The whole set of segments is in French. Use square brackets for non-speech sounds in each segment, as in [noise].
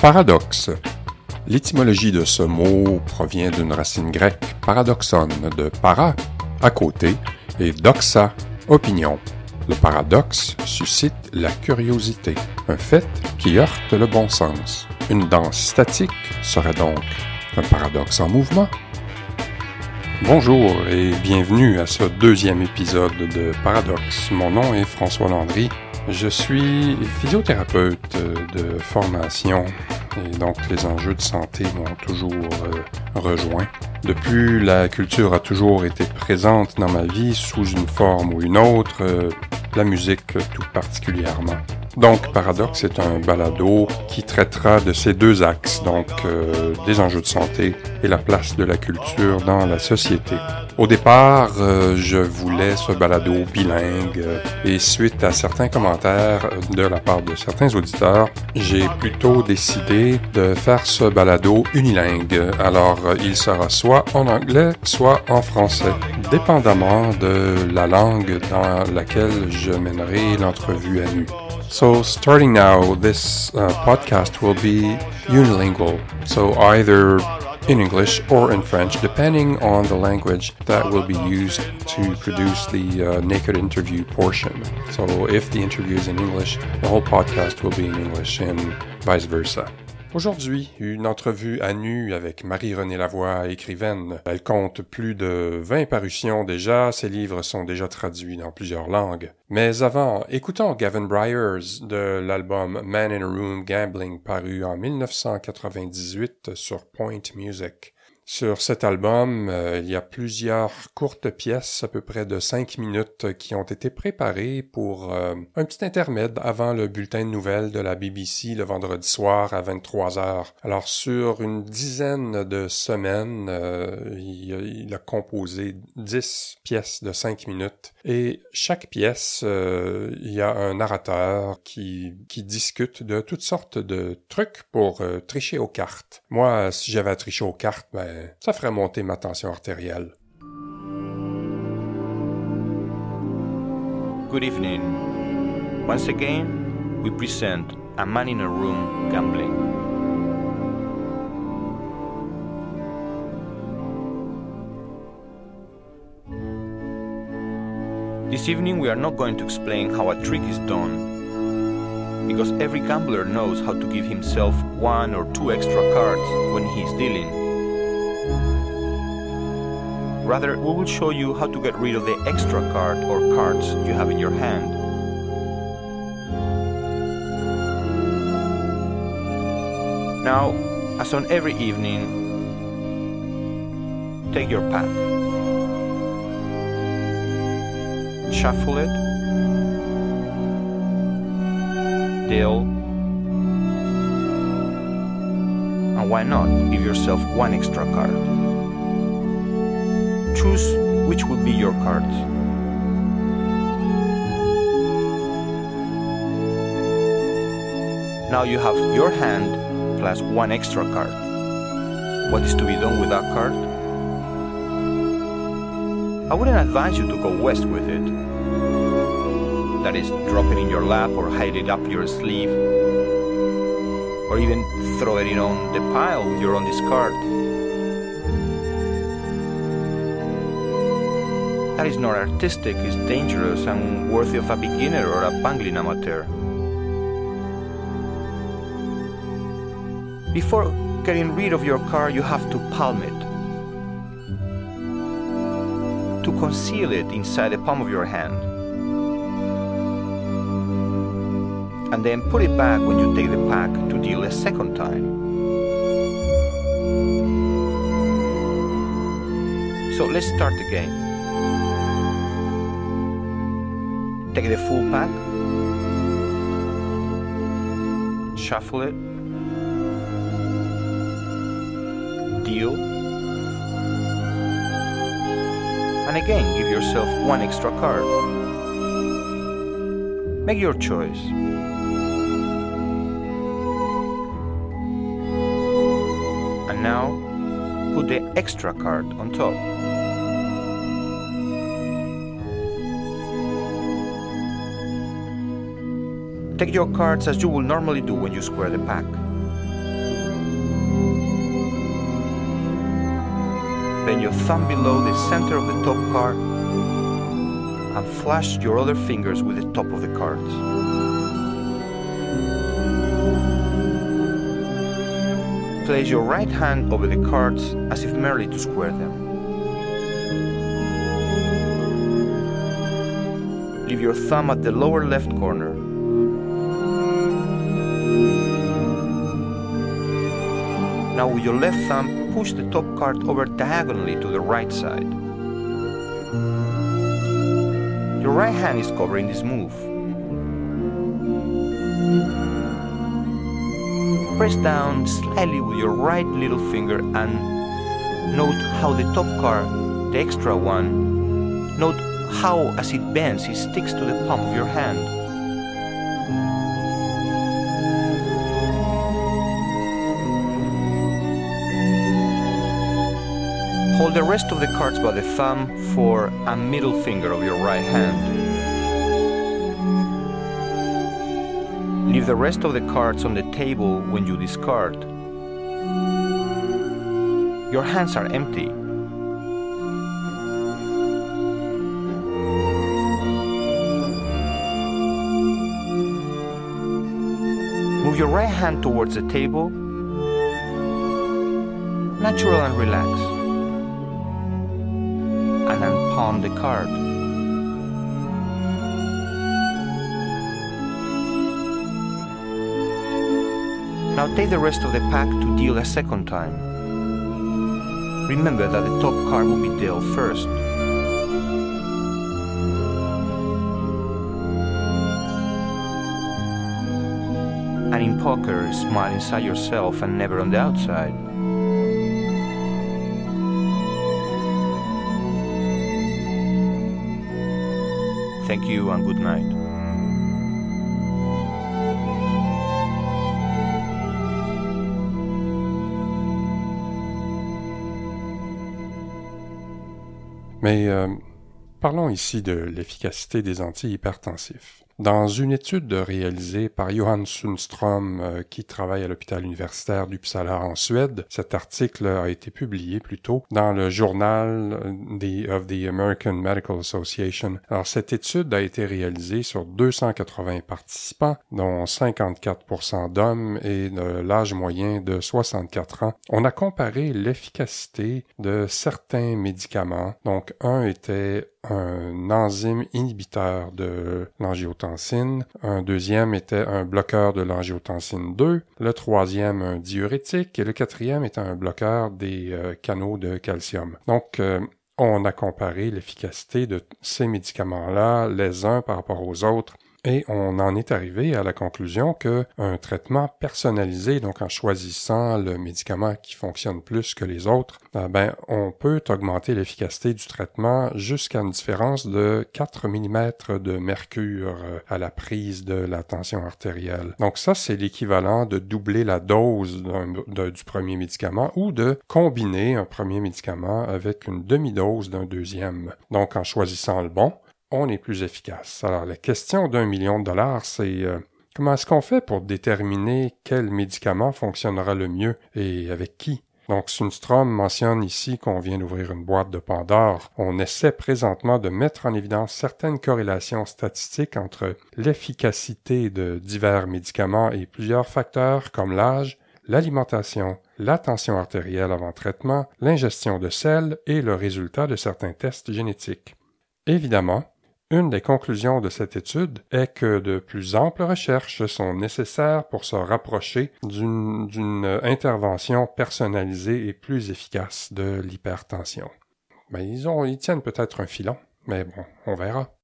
Paradoxe. L'étymologie de ce mot provient d'une racine grecque paradoxon de para, à côté, et doxa, opinion. Le paradoxe suscite la curiosité, un fait qui heurte le bon sens. Une danse statique serait donc un paradoxe en mouvement. Bonjour et bienvenue à ce deuxième épisode de Paradoxe. Mon nom est François Landry. Je suis physiothérapeute de formation et donc les enjeux de santé m'ont toujours euh, rejoint. Depuis, la culture a toujours été présente dans ma vie sous une forme ou une autre, euh, la musique tout particulièrement. Donc, Paradoxe est un balado qui traitera de ces deux axes, donc euh, des enjeux de santé et la place de la culture dans la société. Au départ, euh, je voulais ce balado bilingue euh, et suite à certains commentaires de la part de certains auditeurs, j'ai plutôt décidé de faire ce balado unilingue. Alors, il sera soit en anglais, soit en français, dépendamment de la langue dans laquelle je mènerai l'entrevue à nu. So, starting now, this uh, podcast will be unilingual. So, either in English or in French, depending on the language that will be used to produce the uh, naked interview portion. So, if the interview is in English, the whole podcast will be in English and vice versa. Aujourd'hui, une entrevue à nu avec Marie-Renée Lavoie, écrivaine. Elle compte plus de 20 parutions déjà, ses livres sont déjà traduits dans plusieurs langues. Mais avant, écoutons Gavin Bryars de l'album Man in a Room Gambling paru en 1998 sur Point Music. Sur cet album, euh, il y a plusieurs courtes pièces, à peu près de cinq minutes, qui ont été préparées pour euh, un petit intermède avant le bulletin de nouvelles de la BBC le vendredi soir à 23 heures. Alors, sur une dizaine de semaines, euh, il, a composé dix pièces de cinq minutes. Et chaque pièce, il y a un narrateur qui, discute de toutes sortes de trucs pour tricher aux cartes. Moi, si j'avais à tricher aux cartes, ben, ça ferait monter ma tension artérielle. Good evening. Once again, we present A Man in a Room Gambling. This evening, we are not going to explain how a trick is done, because every gambler knows how to give himself one or two extra cards when he is dealing. Rather, we will show you how to get rid of the extra card or cards you have in your hand. Now, as on every evening, take your pack, shuffle it, deal, and why not give yourself one extra card? choose which would be your cards. Now you have your hand plus one extra card. What is to be done with that card? I wouldn't advise you to go west with it. That is, drop it in your lap or hide it up your sleeve, or even throw it in on the pile with your own discard. That is not artistic, is dangerous and worthy of a beginner or a bungling amateur. Before getting rid of your car, you have to palm it. To conceal it inside the palm of your hand. And then put it back when you take the pack to deal a second time. So let's start the game. Take the full pack, shuffle it, deal, and again give yourself one extra card. Make your choice. extra card on top. Take your cards as you will normally do when you square the pack. Bend your thumb below the center of the top card and flash your other fingers with the top of the cards. Place your right hand over the cards as if merely to square them. Leave your thumb at the lower left corner. Now with your left thumb, push the top card over diagonally to the right side. Your right hand is covering this move. Press down slightly with your right little finger and note how the top card, the extra one, note how as it bends it sticks to the palm of your hand. Hold the rest of the cards by the thumb for a middle finger of your right hand. Leave the rest of the cards on the table when you discard. Your hands are empty. Move your right hand towards the table. Natural and relax. And unpalm the card. Now take the rest of the pack to deal a second time. Remember that the top card will be dealt first. And in poker, smile inside yourself and never on the outside. Thank you and good night. Mais euh, parlons ici de l'efficacité des antihypertensifs. Dans une étude réalisée par Johan Sundström, euh, qui travaille à l'hôpital universitaire d'Uppsala en Suède, cet article a été publié plus tôt dans le journal the, of the American Medical Association. Alors, cette étude a été réalisée sur 280 participants, dont 54% d'hommes et de l'âge moyen de 64 ans. On a comparé l'efficacité de certains médicaments. Donc, un était un enzyme inhibiteur de un deuxième était un bloqueur de l'angiotensine 2, le troisième un diurétique et le quatrième était un bloqueur des euh, canaux de calcium. Donc, euh, on a comparé l'efficacité de ces médicaments-là les uns par rapport aux autres et on en est arrivé à la conclusion que un traitement personnalisé, donc en choisissant le médicament qui fonctionne plus que les autres, euh, ben, on peut augmenter l'efficacité du traitement jusqu'à une différence de 4 mm de mercure euh, à la prise de la tension artérielle. Donc ça, c'est l'équivalent de doubler la dose du premier médicament ou de combiner un premier médicament avec une demi-dose d'un deuxième. Donc en choisissant le bon, on est plus efficace. Alors la question d'un million de dollars, c'est euh, comment est-ce qu'on fait pour déterminer quel médicament fonctionnera le mieux et avec qui? Donc Sundstrom mentionne ici qu'on vient d'ouvrir une boîte de Pandore. On essaie présentement de mettre en évidence certaines corrélations statistiques entre l'efficacité de divers médicaments et plusieurs facteurs comme l'âge, l'alimentation, la tension artérielle avant traitement, l'ingestion de sel et le résultat de certains tests génétiques. Évidemment, une des conclusions de cette étude est que de plus amples recherches sont nécessaires pour se rapprocher d'une intervention personnalisée et plus efficace de l'hypertension. Ben, ils, ont, ils tiennent peut-être un filon, mais bon, on verra.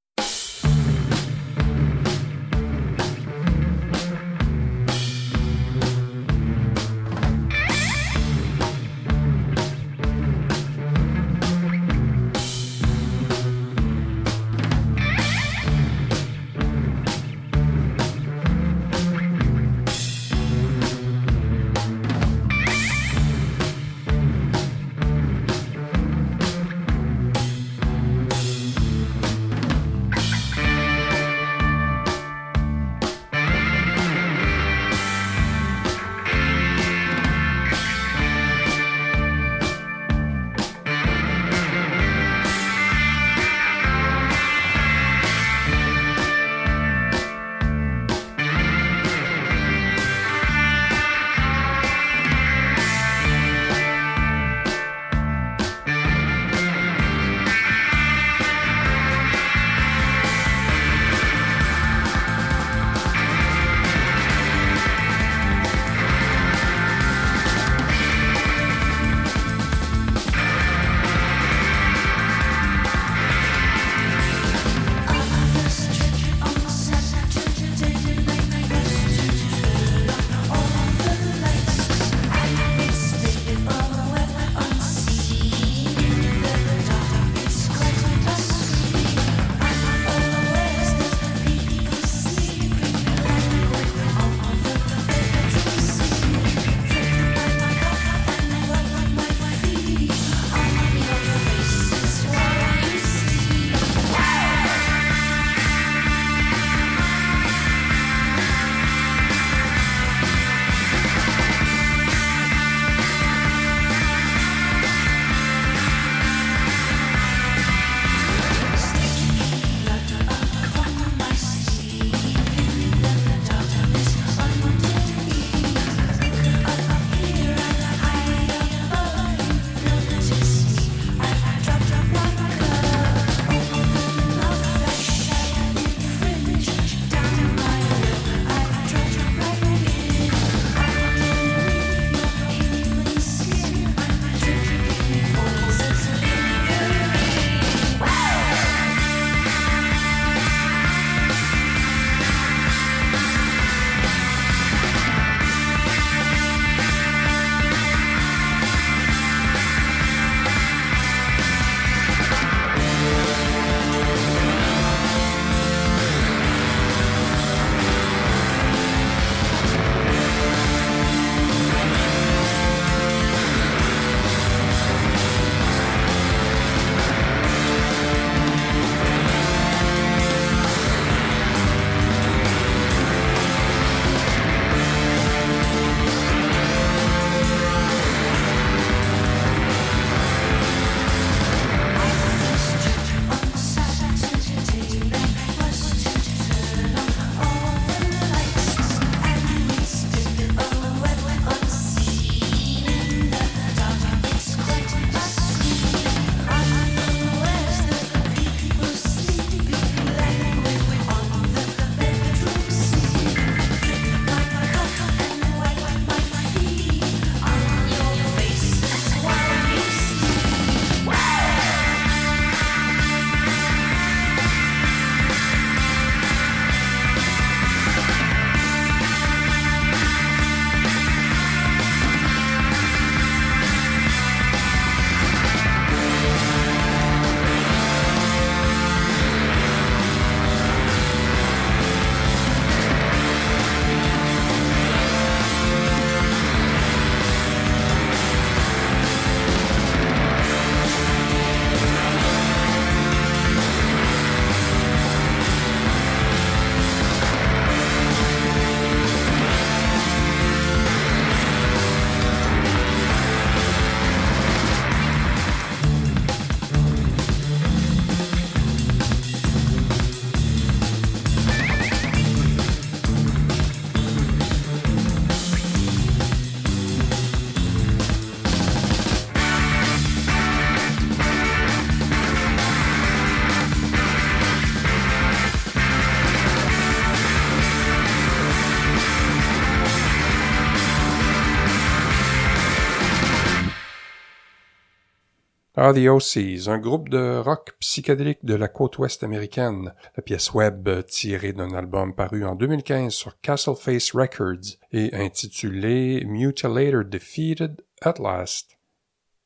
Ah, The OCs, un groupe de rock psychédélique de la côte ouest américaine. La pièce web tirée d'un album paru en 2015 sur Castleface Records et intitulé Mutilator Defeated at Last.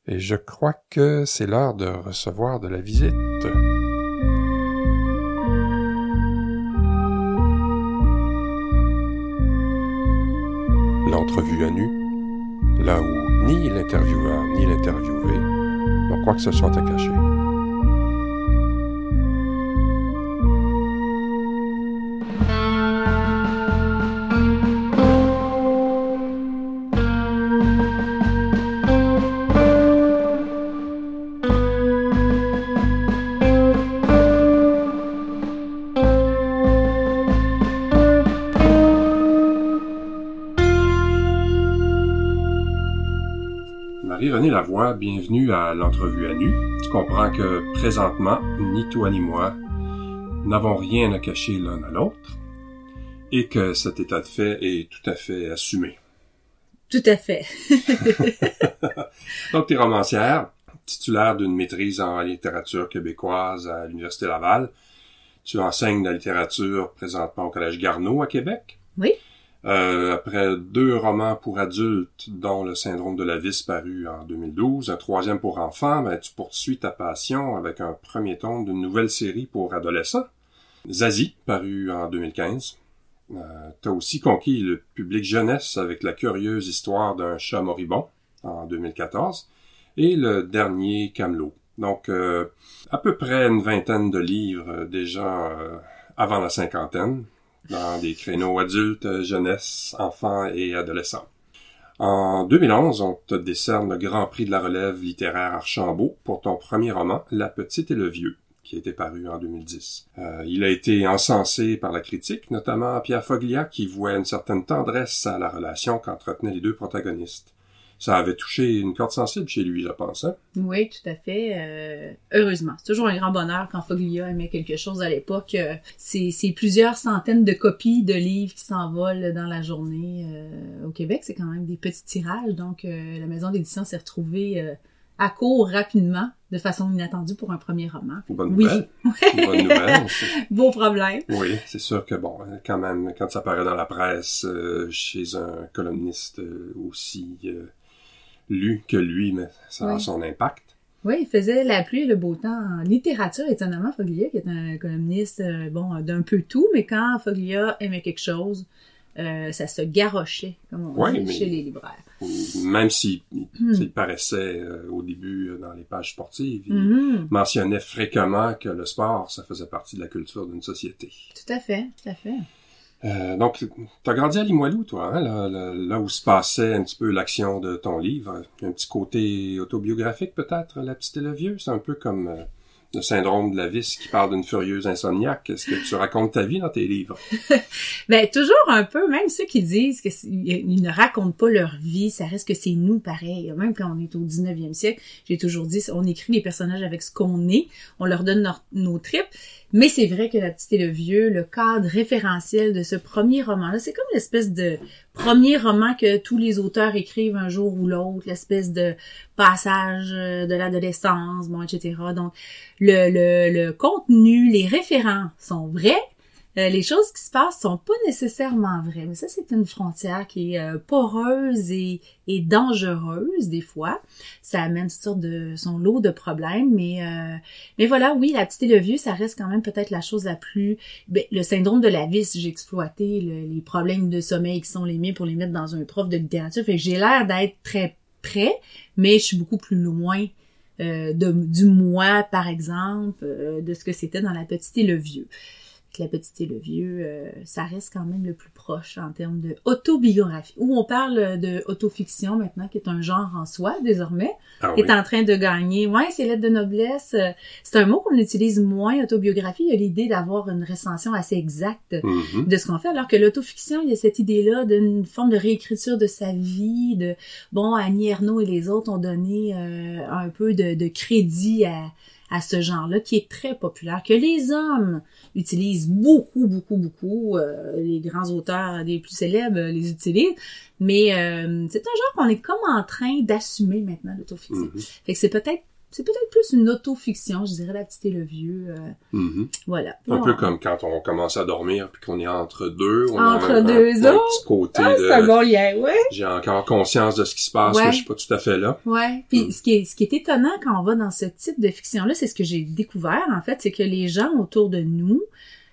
Et je crois que c'est l'heure de recevoir de la visite. L'entrevue à nu, là où ni l'intervieweur ni l'interviewé quoi que ce soit à cacher. Bienvenue à l'entrevue à nu. Tu comprends que présentement, ni toi ni moi n'avons rien à cacher l'un à l'autre et que cet état de fait est tout à fait assumé. Tout à fait. [laughs] Donc, tu es romancière, titulaire d'une maîtrise en littérature québécoise à l'Université Laval. Tu enseignes la littérature présentement au Collège Garneau à Québec. Oui. Euh, après deux romans pour adultes, dont Le syndrome de la vis paru en 2012, un troisième pour enfants, ben, tu poursuis ta passion avec un premier tome d'une nouvelle série pour adolescents, Zazie, paru en 2015. Euh, tu as aussi conquis le public jeunesse avec la curieuse histoire d'un chat moribond en 2014 et le dernier Camelot. Donc, euh, à peu près une vingtaine de livres déjà avant la cinquantaine, dans des créneaux adultes, jeunesse, enfants et adolescents. En 2011, on te décerne le Grand Prix de la relève littéraire Archambault pour ton premier roman, La Petite et le Vieux, qui été paru en 2010. Euh, il a été encensé par la critique, notamment Pierre Foglia, qui voit une certaine tendresse à la relation qu'entretenaient les deux protagonistes ça avait touché une corde sensible chez lui, je pense. Hein? Oui, tout à fait. Euh, heureusement. C'est toujours un grand bonheur quand Foglia aimait quelque chose à l'époque. Euh, c'est, plusieurs centaines de copies de livres qui s'envolent dans la journée. Euh, au Québec, c'est quand même des petits tirages. Donc, la maison d'édition s'est retrouvée à court rapidement, de façon inattendue pour un premier roman. [laughs] Bonne nouvelle. Oui. Bonne nouvelle. Beau problème. Oui, c'est sûr que bon, quand même, quand ça paraît dans la presse, chez un columniste aussi lu que lui, mais ça a son impact. Oui, il faisait la pluie et le beau temps en littérature, étonnamment, Foglia, qui est un columniste, euh, bon, d'un peu tout, mais quand Foglia aimait quelque chose, euh, ça se garochait, comme on dit, chez les libraires. Même s'il hmm. paraissait euh, au début dans les pages sportives, il hmm. mentionnait fréquemment que le sport, ça faisait partie de la culture d'une société. Tout à fait, tout à fait. Euh, donc, t'as grandi à Limoilou, toi, hein, là, là, où se passait un petit peu l'action de ton livre. Un petit côté autobiographique, peut-être, La Petite et le Vieux? C'est un peu comme euh, le syndrome de la vis qui parle d'une furieuse insomniaque. Est-ce que tu racontes ta vie dans tes livres? [laughs] ben, toujours un peu, même ceux qui disent qu'ils ne racontent pas leur vie, ça reste que c'est nous pareil. Même quand on est au 19e siècle, j'ai toujours dit, on écrit les personnages avec ce qu'on est, on leur donne nos tripes. Mais c'est vrai que La Petite et le Vieux, le cadre référentiel de ce premier roman-là, c'est comme l'espèce de premier roman que tous les auteurs écrivent un jour ou l'autre, l'espèce de passage euh, de l'adolescence, bon, etc. Donc, le, le, le contenu, les référents sont vrais, euh, les choses qui se passent sont pas nécessairement vraies. Mais ça, c'est une frontière qui est euh, poreuse et, et, dangereuse des fois. Ça amène toutes sortes de son lot de problèmes. Mais euh, mais voilà, oui, la petite et le vieux, ça reste quand même peut-être la chose la plus. Ben, le syndrome de la vis, j'ai exploité les problèmes de sommeil qui sont les miens pour les mettre dans un prof de littérature. Fait j'ai l'air d'être très près, mais je suis beaucoup plus loin. de, du moi, par exemple, de ce que c'était dans La Petite et le Vieux la petite et le vieux, euh, ça reste quand même le plus proche en termes de autobiographie. Où on parle de autofiction maintenant, qui est un genre en soi désormais, ah qui est en train de gagner. Ouais, c'est lettres de noblesse. Euh, c'est un mot qu'on utilise moins, autobiographie. Il y a l'idée d'avoir une recension assez exacte mm-hmm. de ce qu'on fait, alors que l'autofiction, il y a cette idée-là d'une forme de réécriture de sa vie. De bon, Annie Ernaux et les autres ont donné euh, un peu de, de crédit à à ce genre-là qui est très populaire, que les hommes utilisent beaucoup, beaucoup, beaucoup. Euh, les grands auteurs les plus célèbres les utilisent. Mais euh, c'est un genre qu'on est comme en train d'assumer maintenant, l'autofiction. Mm-hmm. Fait que c'est peut-être c'est peut-être plus une autofiction, je dirais la petite et le vieux. euh, Mhm. voilà. Un peu comme quand on commence à dormir puis qu'on est entre deux. On Entre a un, deux un, un petit côté Ah, c'est un de... bon lien, ouais. J'ai encore conscience de ce qui se passe, Ouais. mais je suis pas tout à fait là. Ouais. Puis Mm. ce qui est ce qui est étonnant quand on va dans ce type de fiction là, c'est ce que j'ai découvert en fait, c'est que les gens autour de nous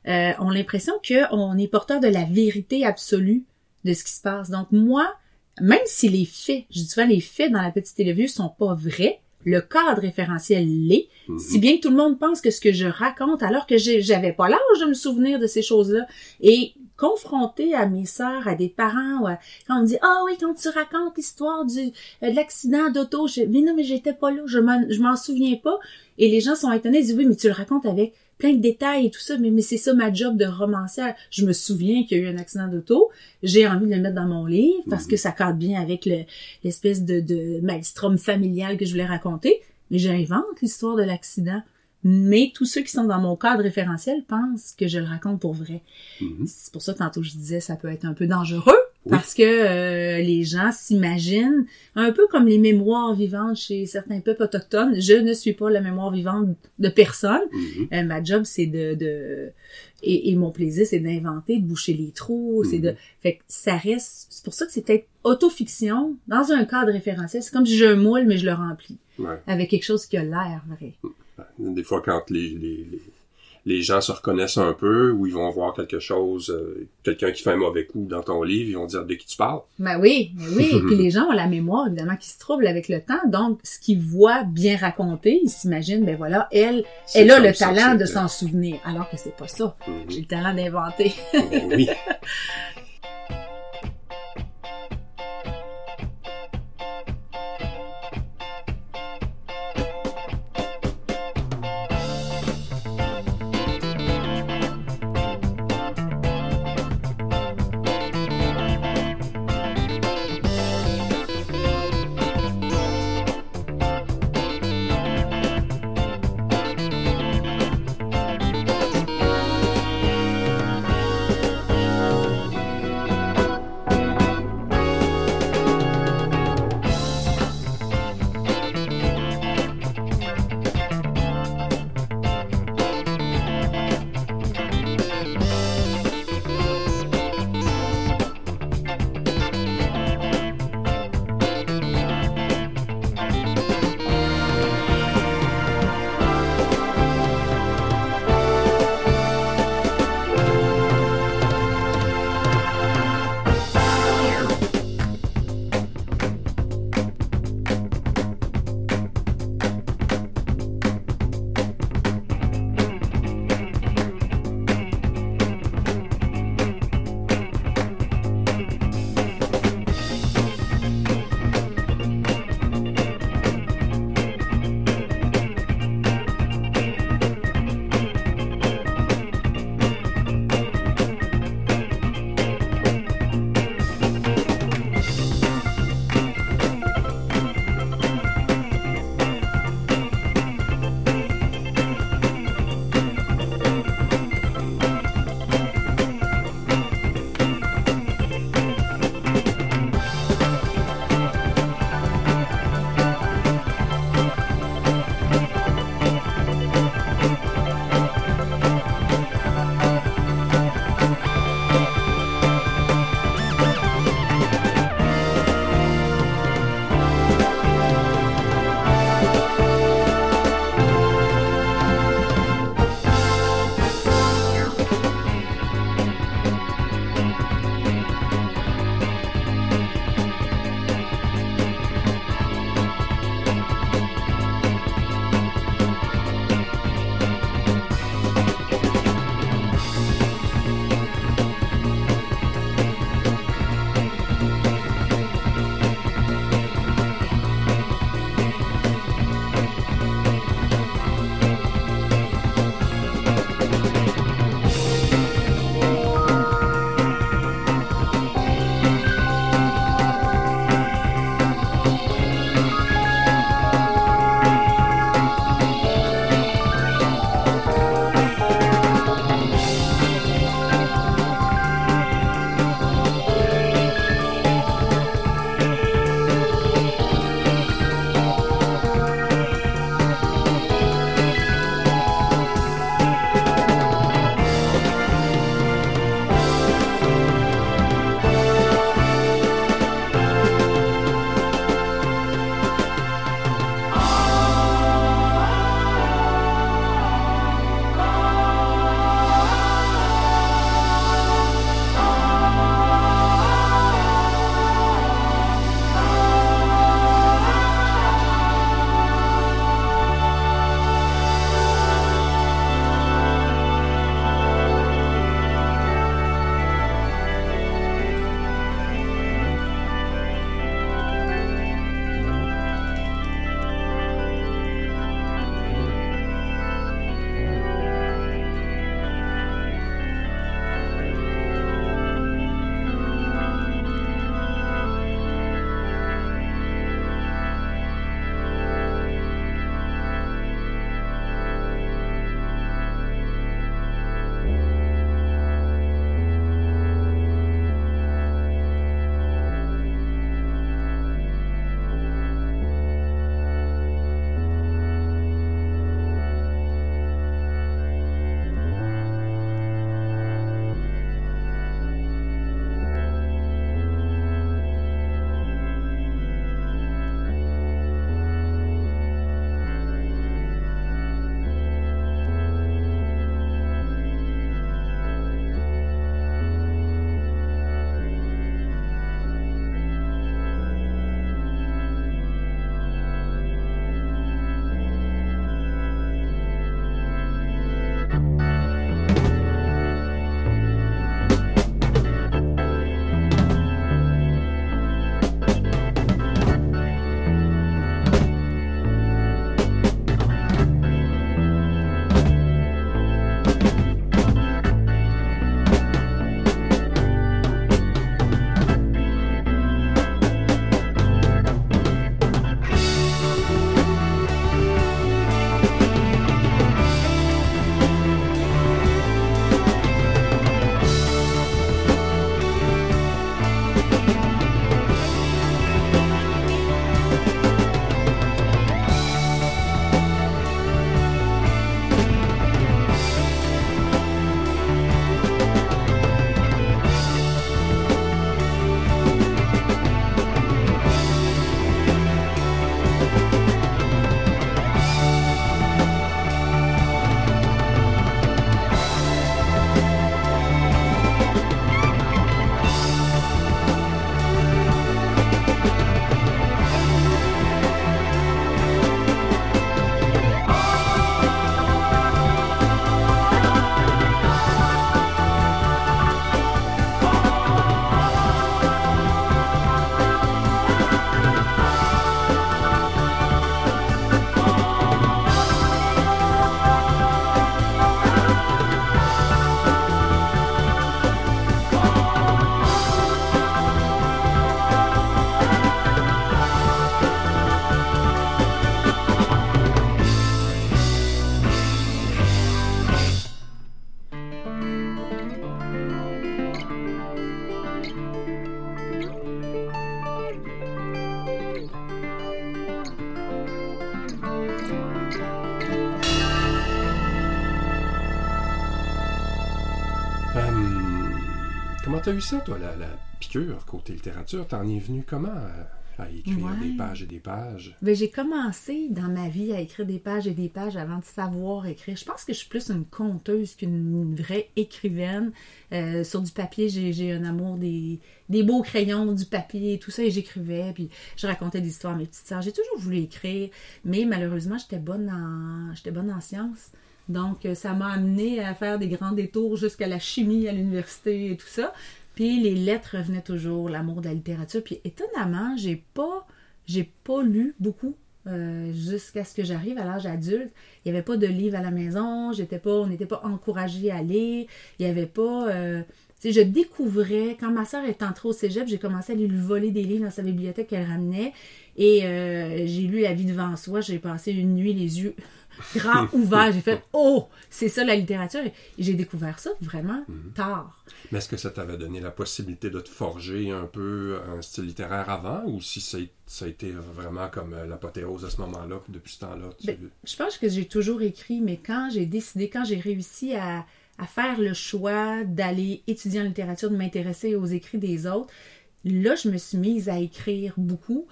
euh, ont l'impression qu'on est porteur de la vérité absolue de ce qui se passe. Donc moi, même si les faits, je dis souvent les faits dans la petite télévision sont pas vrais, le cadre référentiel l'est, Mhm. si bien que tout le monde pense que ce que je raconte, alors que j'avais pas l'âge de me souvenir de ces choses-là, et confronté à mes sœurs, à des parents, ou à- quand on me dit ah oui quand tu racontes l'histoire du euh, de l'accident d'auto, je, mais non mais j'étais pas là, je m'en je m'en souviens pas, et les gens sont étonnés, ils disent oui mais tu le racontes avec plein de détails et tout ça, mais, mais c'est ça ma job de romancière. Je me souviens qu'il y a eu un accident d'auto, j'ai envie de le mettre dans mon livre parce Mhm. que ça cadre bien avec le- l'espèce de, de maelstrom familial que je voulais raconter, mais j'invente l'histoire de l'accident. Mais tous ceux qui sont dans mon cadre référentiel pensent que je le raconte pour vrai. Mhm. C'est pour ça que tantôt je disais ça peut être un peu dangereux Oui. parce que euh, les gens s'imaginent un peu comme les mémoires vivantes chez certains peuples autochtones. Je ne suis pas la mémoire vivante de personne. Mhm. Euh, ma job c'est de, de et, et mon plaisir c'est d'inventer, de boucher les trous, c'est de Mhm. fait que ça reste c'est pour ça que c'est peut-être autofiction dans un cadre référentiel, c'est comme si j'ai un moule mais je le remplis Ouais. avec quelque chose qui a l'air vrai. Des fois, quand les, les, les, gens se reconnaissent un peu, ou ils vont voir quelque chose, euh, quelqu'un qui fait un mauvais coup dans ton livre, ils vont dire de qui tu parles? Ben oui, ben oui. Et [laughs] puis les gens ont la mémoire, évidemment, qui se trouble avec le temps. Donc, ce qu'ils voient bien raconté, ils s'imaginent, ben voilà, elle, elle a le talent de s'en souvenir. Alors que c'est pas ça. Mhm. J'ai le talent d'inventer. Ben oui. [laughs] eu ça, toi, la, la piqûre côté littérature? T'en es venu comment à, à écrire Ouais. des pages et des pages? Ben, j'ai commencé dans ma vie à écrire des pages et des pages avant de savoir écrire. Je pense que je suis plus une conteuse qu'une vraie écrivaine. Euh, sur du papier, j'ai un amour des, des beaux crayons, du papier et tout ça, et j'écrivais, puis je racontais des histoires à mes petites sœurs. J'ai toujours voulu écrire, mais malheureusement, j'étais bonne en j'étais bonne en sciences. Donc, euh, ça m'a amené à faire des grands détours jusqu'à la chimie à l'université et tout ça. Puis les lettres revenaient toujours, l'amour de la littérature. Puis étonnamment, j'ai pas, j'ai pas lu beaucoup euh, jusqu'à ce que j'arrive à l'âge adulte. Il n'y avait pas de livres à la maison, j'étais pas, on n'était pas encouragé à lire. Il n'y avait pas. euh, je découvrais, quand ma soeur est entrée au cégep, j'ai commencé à lui voler des livres dans sa bibliothèque qu'elle ramenait. Et euh, j'ai lu La vie devant soi. J'ai passé une nuit les yeux grands [laughs] ouverts. J'ai fait Oh, c'est ça la littérature. Et j'ai découvert ça vraiment tard. Mais est-ce que ça t'avait donné la possibilité de te forger un peu un style littéraire avant? Ou si ça, a été vraiment comme euh, l'apothéose à ce moment-là, puis depuis ce temps-là? Tu... Ben, je pense que j'ai toujours écrit, mais quand j'ai décidé, quand j'ai réussi à, à faire le choix d'aller étudier en littérature, de m'intéresser aux écrits des autres, là, je me suis mise à écrire beaucoup.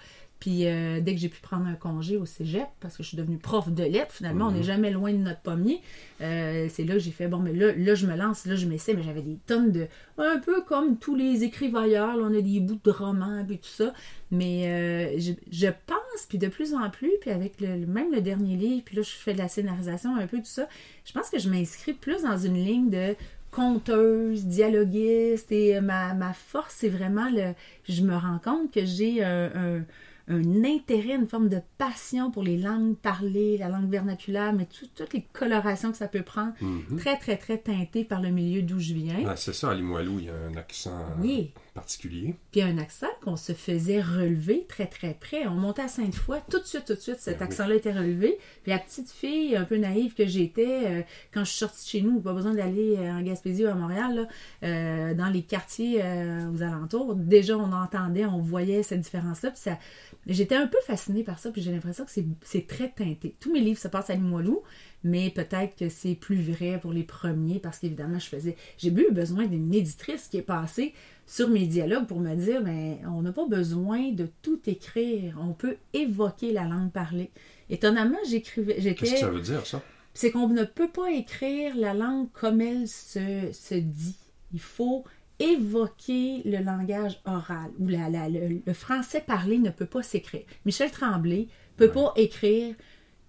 Puis euh, dès que j'ai pu prendre un congé au cégep, parce que je suis devenue prof de lettres, finalement, on n'est jamais loin de notre pommier, euh, c'est là que j'ai fait, bon, mais là, là, je me lance, là, je m'essaie, mais j'avais des tonnes de... Un peu comme tous les écrivailleurs, là, on a des bouts de romans, puis tout ça, mais euh, je, je pense, puis de plus en plus, puis avec le, même le dernier livre, puis là, je fais de la scénarisation, un peu tout ça, je pense que je m'inscris plus dans une ligne de conteuse, dialoguiste, et ma, ma force, c'est vraiment le... Je me rends compte que j'ai un, un un intérêt, une forme de passion pour les langues parlées, la langue vernaculaire, mais tout- toutes les colorations que ça peut prendre, Mhm. très, très, très teinté par le milieu d'où je viens. Ouais, c'est ça, à Limoilou, il y a un accent Oui. Particulier. Puis un accent qu'on se faisait relever très, très près. On montait à Sainte-Foy, tout de suite, tout de suite, cet Ben oui. accent-là était relevé. Puis la petite fille, un peu naïve que j'étais, euh, quand je suis sortie de chez nous, pas besoin d'aller euh, en Gaspésie ou à Montréal, là, euh, dans les quartiers euh, aux alentours, déjà on entendait, on voyait cette différence-là. Puis ça, j'étais un peu fascinée par ça, puis j'ai l'impression que c'est- c'est très teinté. Tous mes livres se passent à Limoilou, mais peut-être que c'est plus vrai pour les premiers, parce qu'évidemment, je faisais. J'ai eu besoin d'une éditrice qui est passée sur mes dialogues pour me dire ben, on n'a pas besoin de tout écrire, on peut évoquer la langue parlée. Étonnamment, j'écrivais. Qu'est-ce que ça veut dire, ça? C'est qu'on ne peut pas écrire la langue comme elle se, se dit. Il faut évoquer le langage oral, ou la, la- le, le français parlé ne peut pas s'écrire. Michel Tremblay peut pas écrire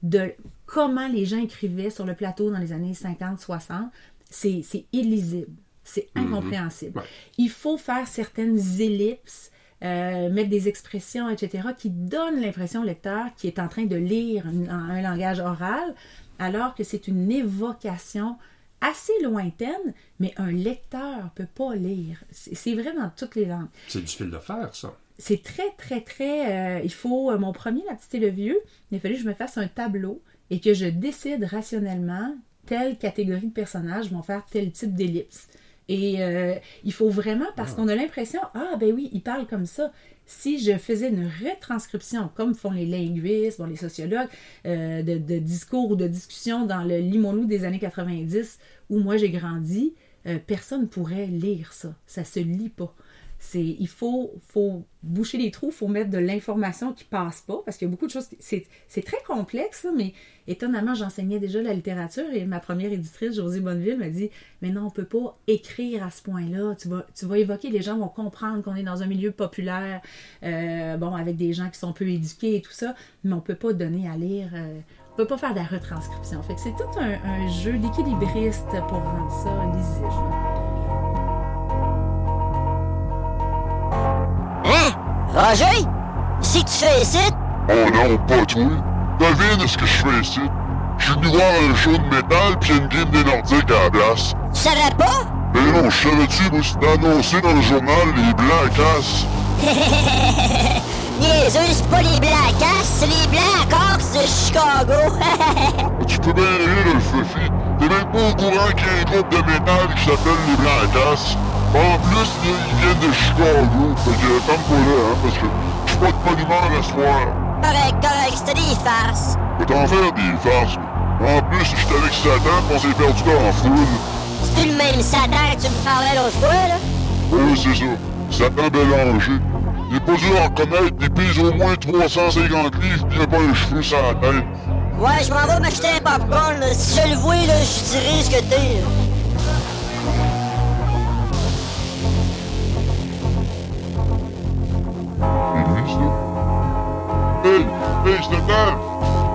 de comment les gens écrivaient sur le plateau dans les années 50-60. C'est c'est illisible. C'est incompréhensible. Ouais. Il faut faire certaines ellipses, euh, mettre des expressions, etc., qui donnent l'impression au lecteur qu'il est en train de lire un, un langage oral, alors que c'est une évocation assez lointaine, mais un lecteur peut pas lire. C'est vrai dans toutes les langues C'est fil de fer, ça. c'est très, très, très. euh, il faut. euh, mon premier, La petite et le vieux, il a fallu que je me fasse un tableau et que je décide rationnellement telle catégorie de personnages vont faire tel type d'ellipse. Et euh, il faut vraiment, parce qu'on a l'impression, ah ben oui, il parle comme ça. Si je faisais une retranscription, comme font les linguistes, bon, les sociologues, euh, de, de discours ou de discussions dans le Limoilou des années 90, où moi j'ai grandi, euh, personne ne pourrait lire ça. Ça se lit pas. Il faut, boucher les trous, il faut mettre de l'information qui passe pas, parce qu'il y a beaucoup de choses. C'est, très complexe, mais étonnamment, j'enseignais déjà la littérature et ma première éditrice, Josie Bonneville, m'a dit Mais non, on peut pas écrire à ce point-là. Tu vas, évoquer, les gens vont comprendre qu'on est dans un milieu populaire, euh, bon, avec des gens qui sont peu éduqués et tout ça, mais on peut pas donner à lire. euh, on peut pas faire de la retranscription. C'est tout un, un jeu d'équilibriste pour rendre ça lisible. Roger? Si tu fais ici? Oh non, pas toi. Devine ce que je fais ici. Je suis venu voir un show de métal pis une game des Nordiques à la place. Tu savais pas? Mais non, je savais-tu, moi, c'était annoncé dans le journal, les Blancs cassent. [laughs] Niaiseux, c'est pas les blancs à casse, c'est les blancs à Corse de Chicago. [laughs] Tu peux bien rire, le Fufi. T'es même pas au courant qu'il y a un groupe de métal qui s'appelle les Blancs à casse. En plus, là, ils viennent de Chicago. Fait que ferme pas là, hein, parce que je suis pas de humeur à soir. correct, correct, c'était des farces. Faut t'en faire des farces. En plus, j'étais avec Satan on s'est perdu dans la foule. C'est le même Satan que tu me parlais l'autre fois, là? Oui, c'est ça. Satan Bélanger. Il est pas dur à reconnaître, il pèse au moins 350 livres, pis il a pas un cheveu sur la tête. Ouais, je m'en vais m'acheter un popcorn. là. Si je le vois, là, je dirais ce que t'es. Deux mots, c'est.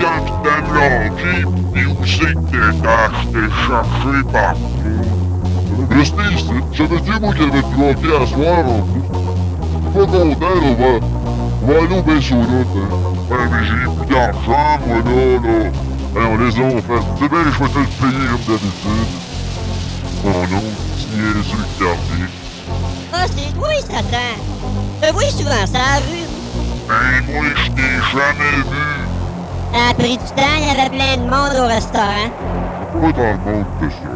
Quand tu t'aimes l'orgie, pis où c'est que t'es acheté cherché partout? J'avais dit, moi, qu'il avait à soir, en plus. Pas content, on va... On va aller au hein. Ouais, mais j'ai plus d'argent, moi, là, là. Hey, on les a, en fait. C'est bien, je vais te le payer comme d'habitude. Oh non, signé sur le quartier. Ah, c'est toi, Satan. Je vois souvent ça à la rue. Ben, moi, je t'ai jamais vu. Après du temps, il y avait plein de monde au restaurant. Pas dans le monde que ça.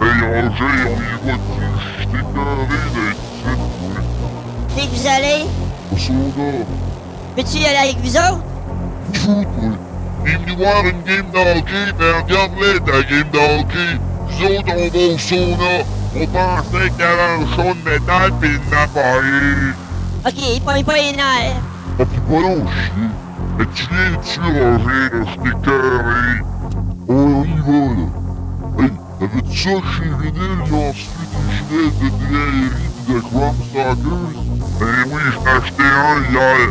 Hey, Roger, on y va dessus. Je t'ai carré d'être ici, moi. T'es que vous allez? Au soda. Peux-tu y aller avec vous autres? Fou, toi. Venu voir une game de hockey, ben regarde-les ta game de hockey. Nous autres, on va au sauna. On pensait qu'il y avait un show de métal pis il n'a pas eu. Ok, pogne pas les nerfs. Ah, pis pas long chier. Mais tu viens dessus, Roger, là, je t'ai carré. Oh, on y va, là. Hey, t'avais-tu ça chez Vinyl, ils ont reçu des gilets de pis de Chrome Stalkers? Ben oui, j'en ai acheté un hier.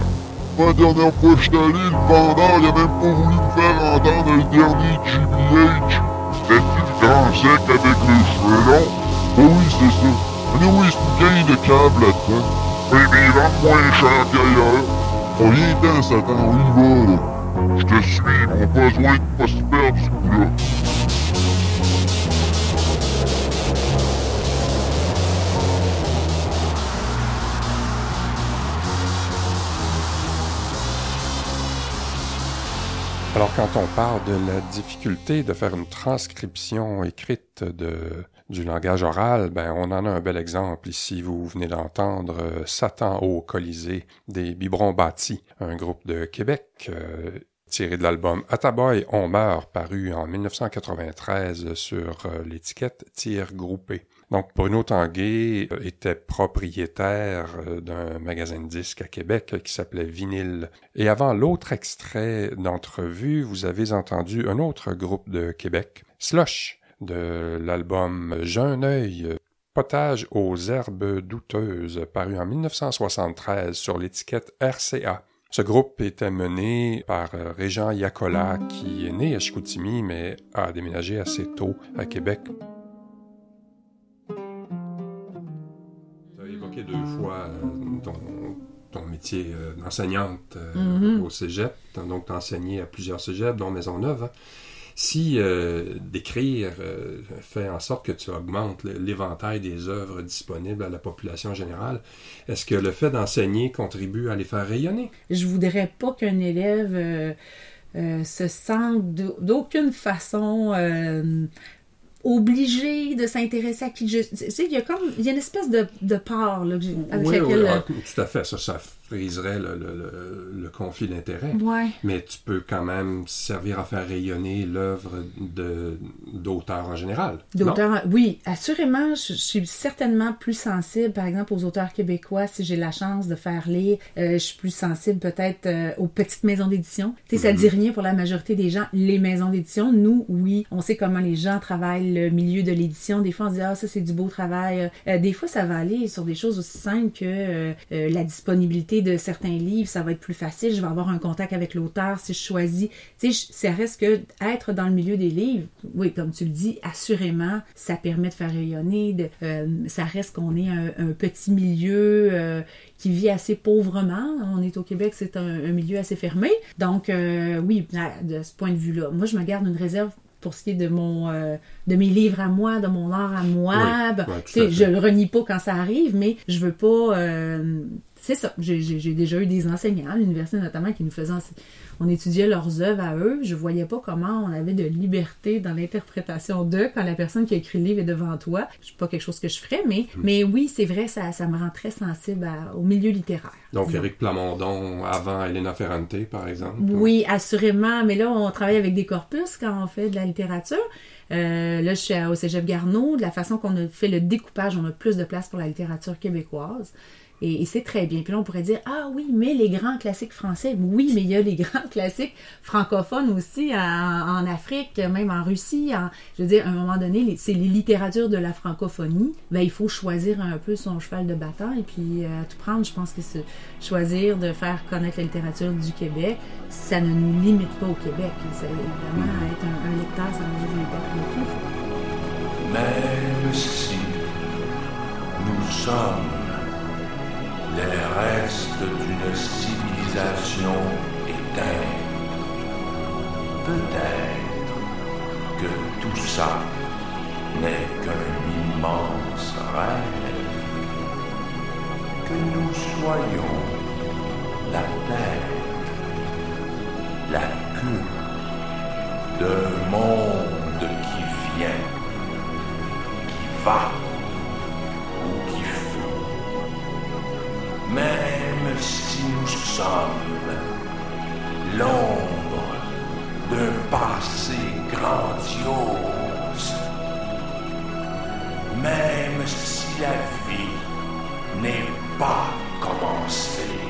La dernière fois que j'étais allé, le vendeur, il a même pas voulu me faire entendre le dernier GBH. C'était-tu le grand sec avec les cheveux? Oh oui, c'est ça. Mais oui, c'est une gang de câbles là-dedans. Oui, mais ils vendent moins cher qu'ailleurs. On Satan, y va, là. Je te suis, on a besoin de pas se perdre, ce coup-là. Alors, quand on parle de la difficulté de faire une transcription écrite de, du langage oral, ben, on en a un bel exemple ici. Vous venez d'entendre euh, Satan au Colisée des Biberons Bâtis, un groupe de Québec euh, tiré de l'album Ataboy On meurt, paru en 1993 sur euh, l'étiquette Tir groupé. Donc, Bruno Tanguay euh, était propriétaire euh, d'un magasin de disques à Québec euh, qui s'appelait Vinyle. Et avant l'autre extrait d'entrevue, vous avez entendu un autre groupe de Québec, Slush, de l'album un œil, potage aux herbes douteuses, paru en 1973 sur l'étiquette RCA. Ce groupe était mené par Régent Yacola, qui est né à Chicoutimi, mais a déménagé assez tôt à Québec Tu deux fois euh, ton, ton métier euh, d'enseignante euh, Mhm. au cégep. Donc enseigné à plusieurs cégeps, dont Maisonneuve. Si euh, d'écrire euh, fait en sorte que tu augmentes l'éventail des œuvres disponibles à la population générale, est-ce que le fait d'enseigner contribue à les faire rayonner? Je voudrais pas qu'un élève euh, se sente d'au- d'aucune façon obligé de s'intéresser à qui je... Tu sais, il y a comme... Il y a une espèce de, de part là, que avec oui, laquelle... oui, euh, ah, tout à fait. Ça, ça friserait le, le- le- le conflit d'intérêts. ouais. Mais tu peux quand même servir à faire rayonner l'œuvre d'auteurs en général. D'auteurs, oui, assurément, je, je suis certainement plus sensible, par exemple, aux auteurs québécois, si j'ai la chance de faire lire. Euh, je suis plus sensible peut-être euh, aux petites maisons d'édition. Tu sais, ça dit rien pour la majorité des gens. Les maisons d'édition, nous, oui, on sait comment les gens travaillent le milieu de l'édition. Des fois, on se dit, ah, ça, c'est du beau travail. Euh, des fois, ça va aller sur des choses aussi simples que la disponibilité de certains livres. Ça va être plus facile. Je vais avoir un contact avec l'auteur si je choisis. Tu sais, ça reste que être dans le milieu des livres, oui, comme tu le dis, assurément, ça permet de faire rayonner. De, euh, ça reste qu'on est un, un petit milieu euh, qui vit assez pauvrement. On est au Québec, c'est un, un milieu assez fermé. Donc, euh, oui, de ce point de vue-là, moi, je me garde une réserve pour ce qui est de mon euh, de mes livres à moi, de mon art à moi. Oui, Ben, je le renie pas quand ça arrive, mais je veux pas euh, c'est ça. J'ai- déjà eu des enseignants à l'université notamment qui nous faisaient... On étudiait leurs œuvres à eux. Je voyais pas comment on avait de liberté dans l'interprétation d'eux quand la personne qui a écrit le livre est devant toi. C'est pas quelque chose que je ferais, mais, mais oui, c'est vrai, ça, ça me rend très sensible à- au milieu littéraire. Donc, disons. Éric Plamondon avant Elena Ferrante, par exemple? Oui, assurément. Mais là, on travaille avec des corpus quand on fait de la littérature. Euh, là, je suis au Cégep Garneau. De la façon qu'on a fait le découpage, on a plus de place pour la littérature québécoise. Et, et c'est très bien. Puis là, on pourrait dire, ah oui, mais les grands classiques français. Oui, mais il y a les [laughs] grands classiques francophones aussi en, en Afrique, même en Russie. En, je veux dire, à un moment donné, c'est les littératures de la francophonie. Ben, il faut choisir un peu son cheval de bataille. Et puis, euh, à tout prendre, je pense que choisir de faire connaître la littérature du Québec, ça ne nous limite pas au Québec. Ça, évidemment, être un, un lecteur, ça les portes de fou. Même si nous sommes les restes d'une civilisation éteinte, peut-être que tout ça n'est qu'un immense rêve, que nous soyons la tête, la queue d'un monde qui vient qui va Même si nous sommes l'ombre d'un passé grandiose, même si la vie n'est pas commencée,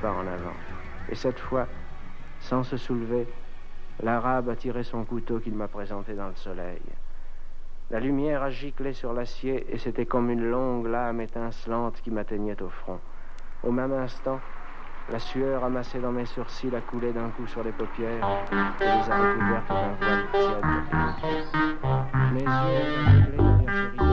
pas en avant. Et cette fois, sans se soulever, l'arabe a tiré son couteau qu'il m'a présenté dans le soleil. La lumière a giclé sur l'acier et c'était comme une longue lame étincelante qui m'atteignait au front. Au même instant, la sueur amassée dans mes sourcils a coulé d'un coup sur les paupières et les a recouvertes d'un voile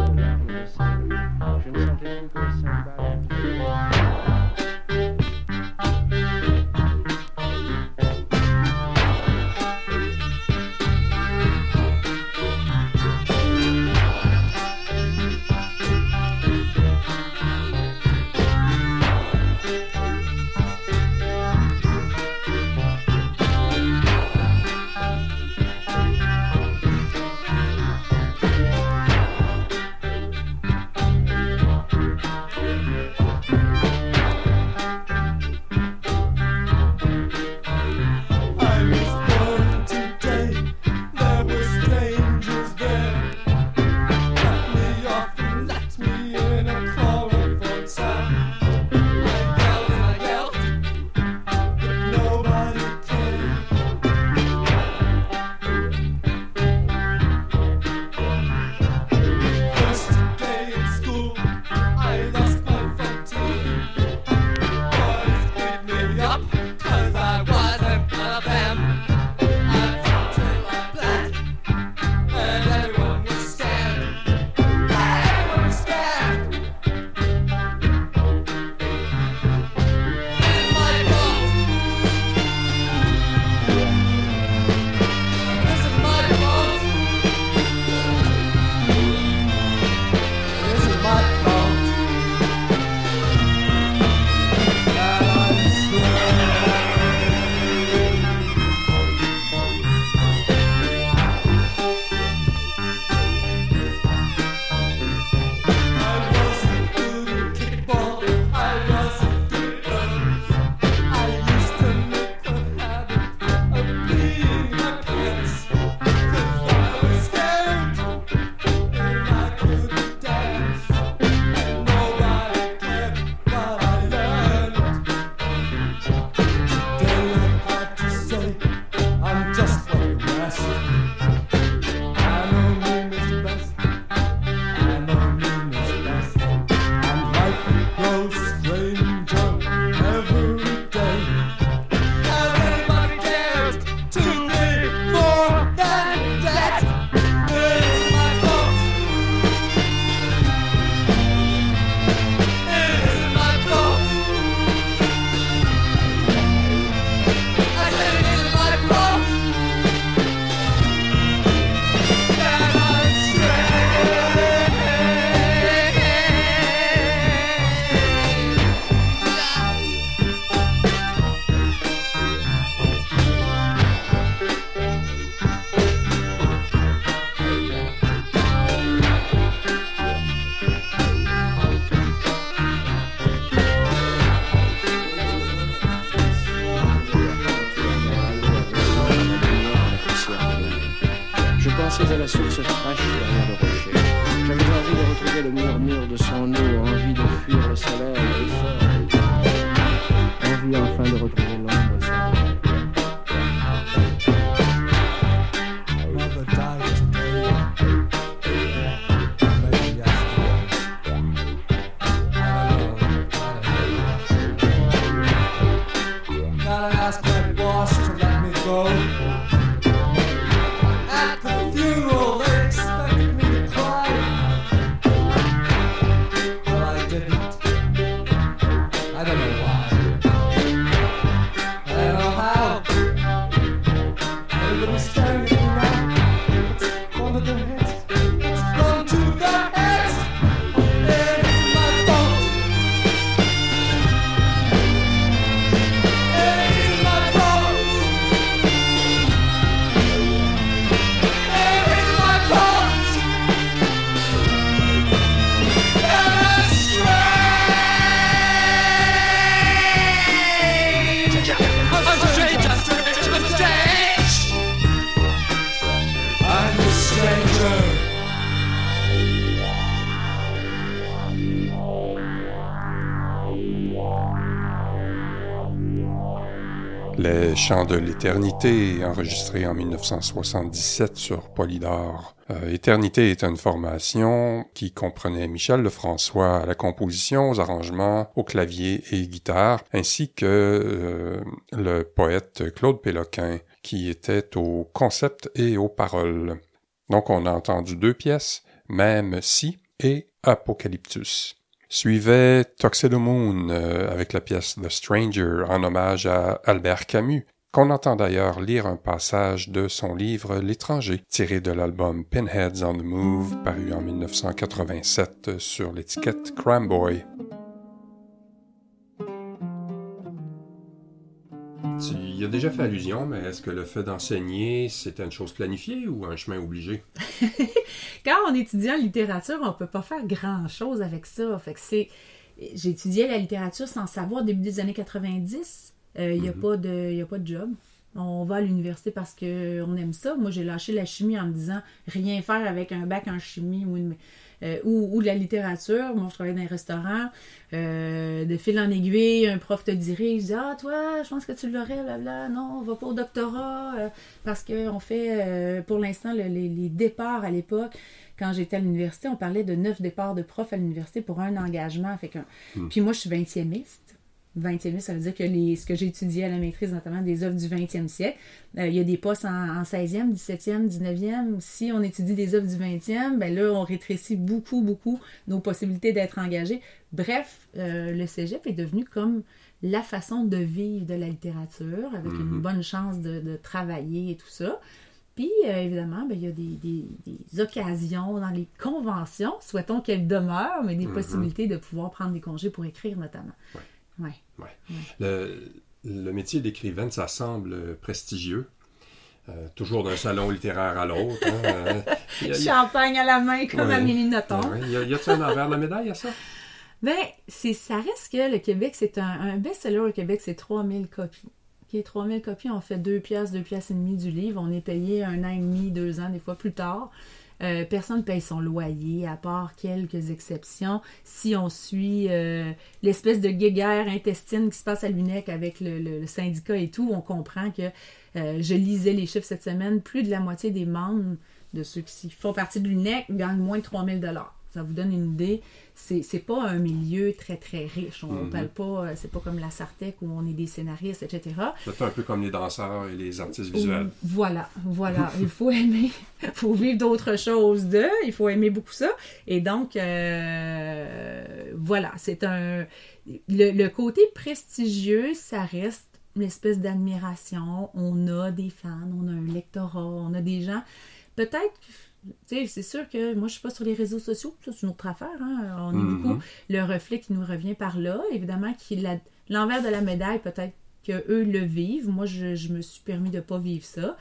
Les Chants de l'éternité, enregistré en 1977 sur Polydor. Euh, Éternité est une formation qui comprenait Michel Lefrançois à la composition, aux arrangements, au clavier et guitare, ainsi que euh, le poète Claude Péloquin, qui était au concept et aux paroles. Donc on a entendu deux pièces, Même si et Apocalyptus. Suivait Tuxedo Moon euh, avec la pièce The Stranger en hommage à Albert Camus, qu'on entend d'ailleurs lire un passage de son livre L'étranger, tiré de l'album Pinheads on the Move, paru en 1987 sur l'étiquette Cramboy. Tu y as déjà fait allusion, mais est-ce que le fait d'enseigner, c'était une chose planifiée ou un chemin obligé? [laughs] Quand on étudie en littérature, on peut pas faire grand-chose avec ça. Fait que c'est... J'ai étudié la littérature sans savoir début des années 90. Il n'y a, pas de- y a pas de job. On va à l'université parce qu'on aime ça. Moi, j'ai lâché la chimie en me disant rien faire avec un bac en chimie ou, une- euh, ou, ou de la littérature. Moi, je travaillais dans un restaurant. Euh, de fil en aiguille, un prof te dirige, il dit Ah, toi, je pense que tu l'aurais, blabla. Non, on va pas au doctorat euh, parce qu'on fait, euh, pour l'instant, le- les, les départs à l'époque. Quand j'étais à l'université, on parlait de neuf départs de profs à l'université pour un engagement. Fait que, Puis moi, je suis 20e 20e, ça veut dire que les, ce que j'ai étudié à la maîtrise, notamment des œuvres du 20e siècle, euh, il y a des postes en, en 16e, 17e, 19e. Si on étudie des œuvres du 20e, ben là, on rétrécit beaucoup, beaucoup nos possibilités d'être engagés. Bref, euh, le cégep est devenu comme la façon de vivre de la littérature, avec une bonne chance de, de travailler et tout ça. Puis, euh, évidemment, ben, il y a des, des- des occasions dans les conventions, souhaitons qu'elles demeurent, mais des possibilités de pouvoir prendre des congés pour écrire, notamment. Ouais. Ouais. Le, le métier d'écrivaine, ça semble prestigieux. Euh, toujours d'un salon littéraire à l'autre. hein. Euh, a- a- Champagne à la main, comme Ouais. Amélie Nothomb. Ouais, y a-t-il un envers de la médaille à ça? Ben, c'est, ça reste que le Québec, c'est un, un best-seller au Québec, c'est 3000 copies. OK, 3000 copies, on fait 2 piastres, 2 piastres et demi du livre. On est payé un an et demi, deux ans, des fois plus tard. Euh, personne ne paye son loyer, à part quelques exceptions. Si on suit euh, l'espèce de guéguerre intestine qui se passe à l'UNEC avec le, syndicat et tout, on comprend que, euh, je lisais les chiffres cette semaine, plus de la moitié des membres de ceux qui font partie de l'UNEC gagnent moins de 3000 dollars. Ça vous donne une idée. C'est, pas un milieu très, très riche. On parle pas, euh, c'est pas comme la Sartec où on est des scénaristes, etc. C'est un peu comme les danseurs et les artistes visuels. Voilà, voilà. [laughs] Il faut aimer, il [laughs] faut vivre d'autres choses d'eux, il faut aimer beaucoup ça. Et donc, euh, voilà, c'est un... Le, le côté prestigieux, ça reste une espèce d'admiration. On a des fans, on a un lectorat, on a des gens... Peut-être... C'est sûr que moi, je suis pas sur les réseaux sociaux, c'est une autre affaire. Hein? On est Mhm. beaucoup le reflet qui nous revient par là. Évidemment, l'envers de la médaille, peut-être que eux le vivent. Moi, je, je me suis permis de pas vivre ça.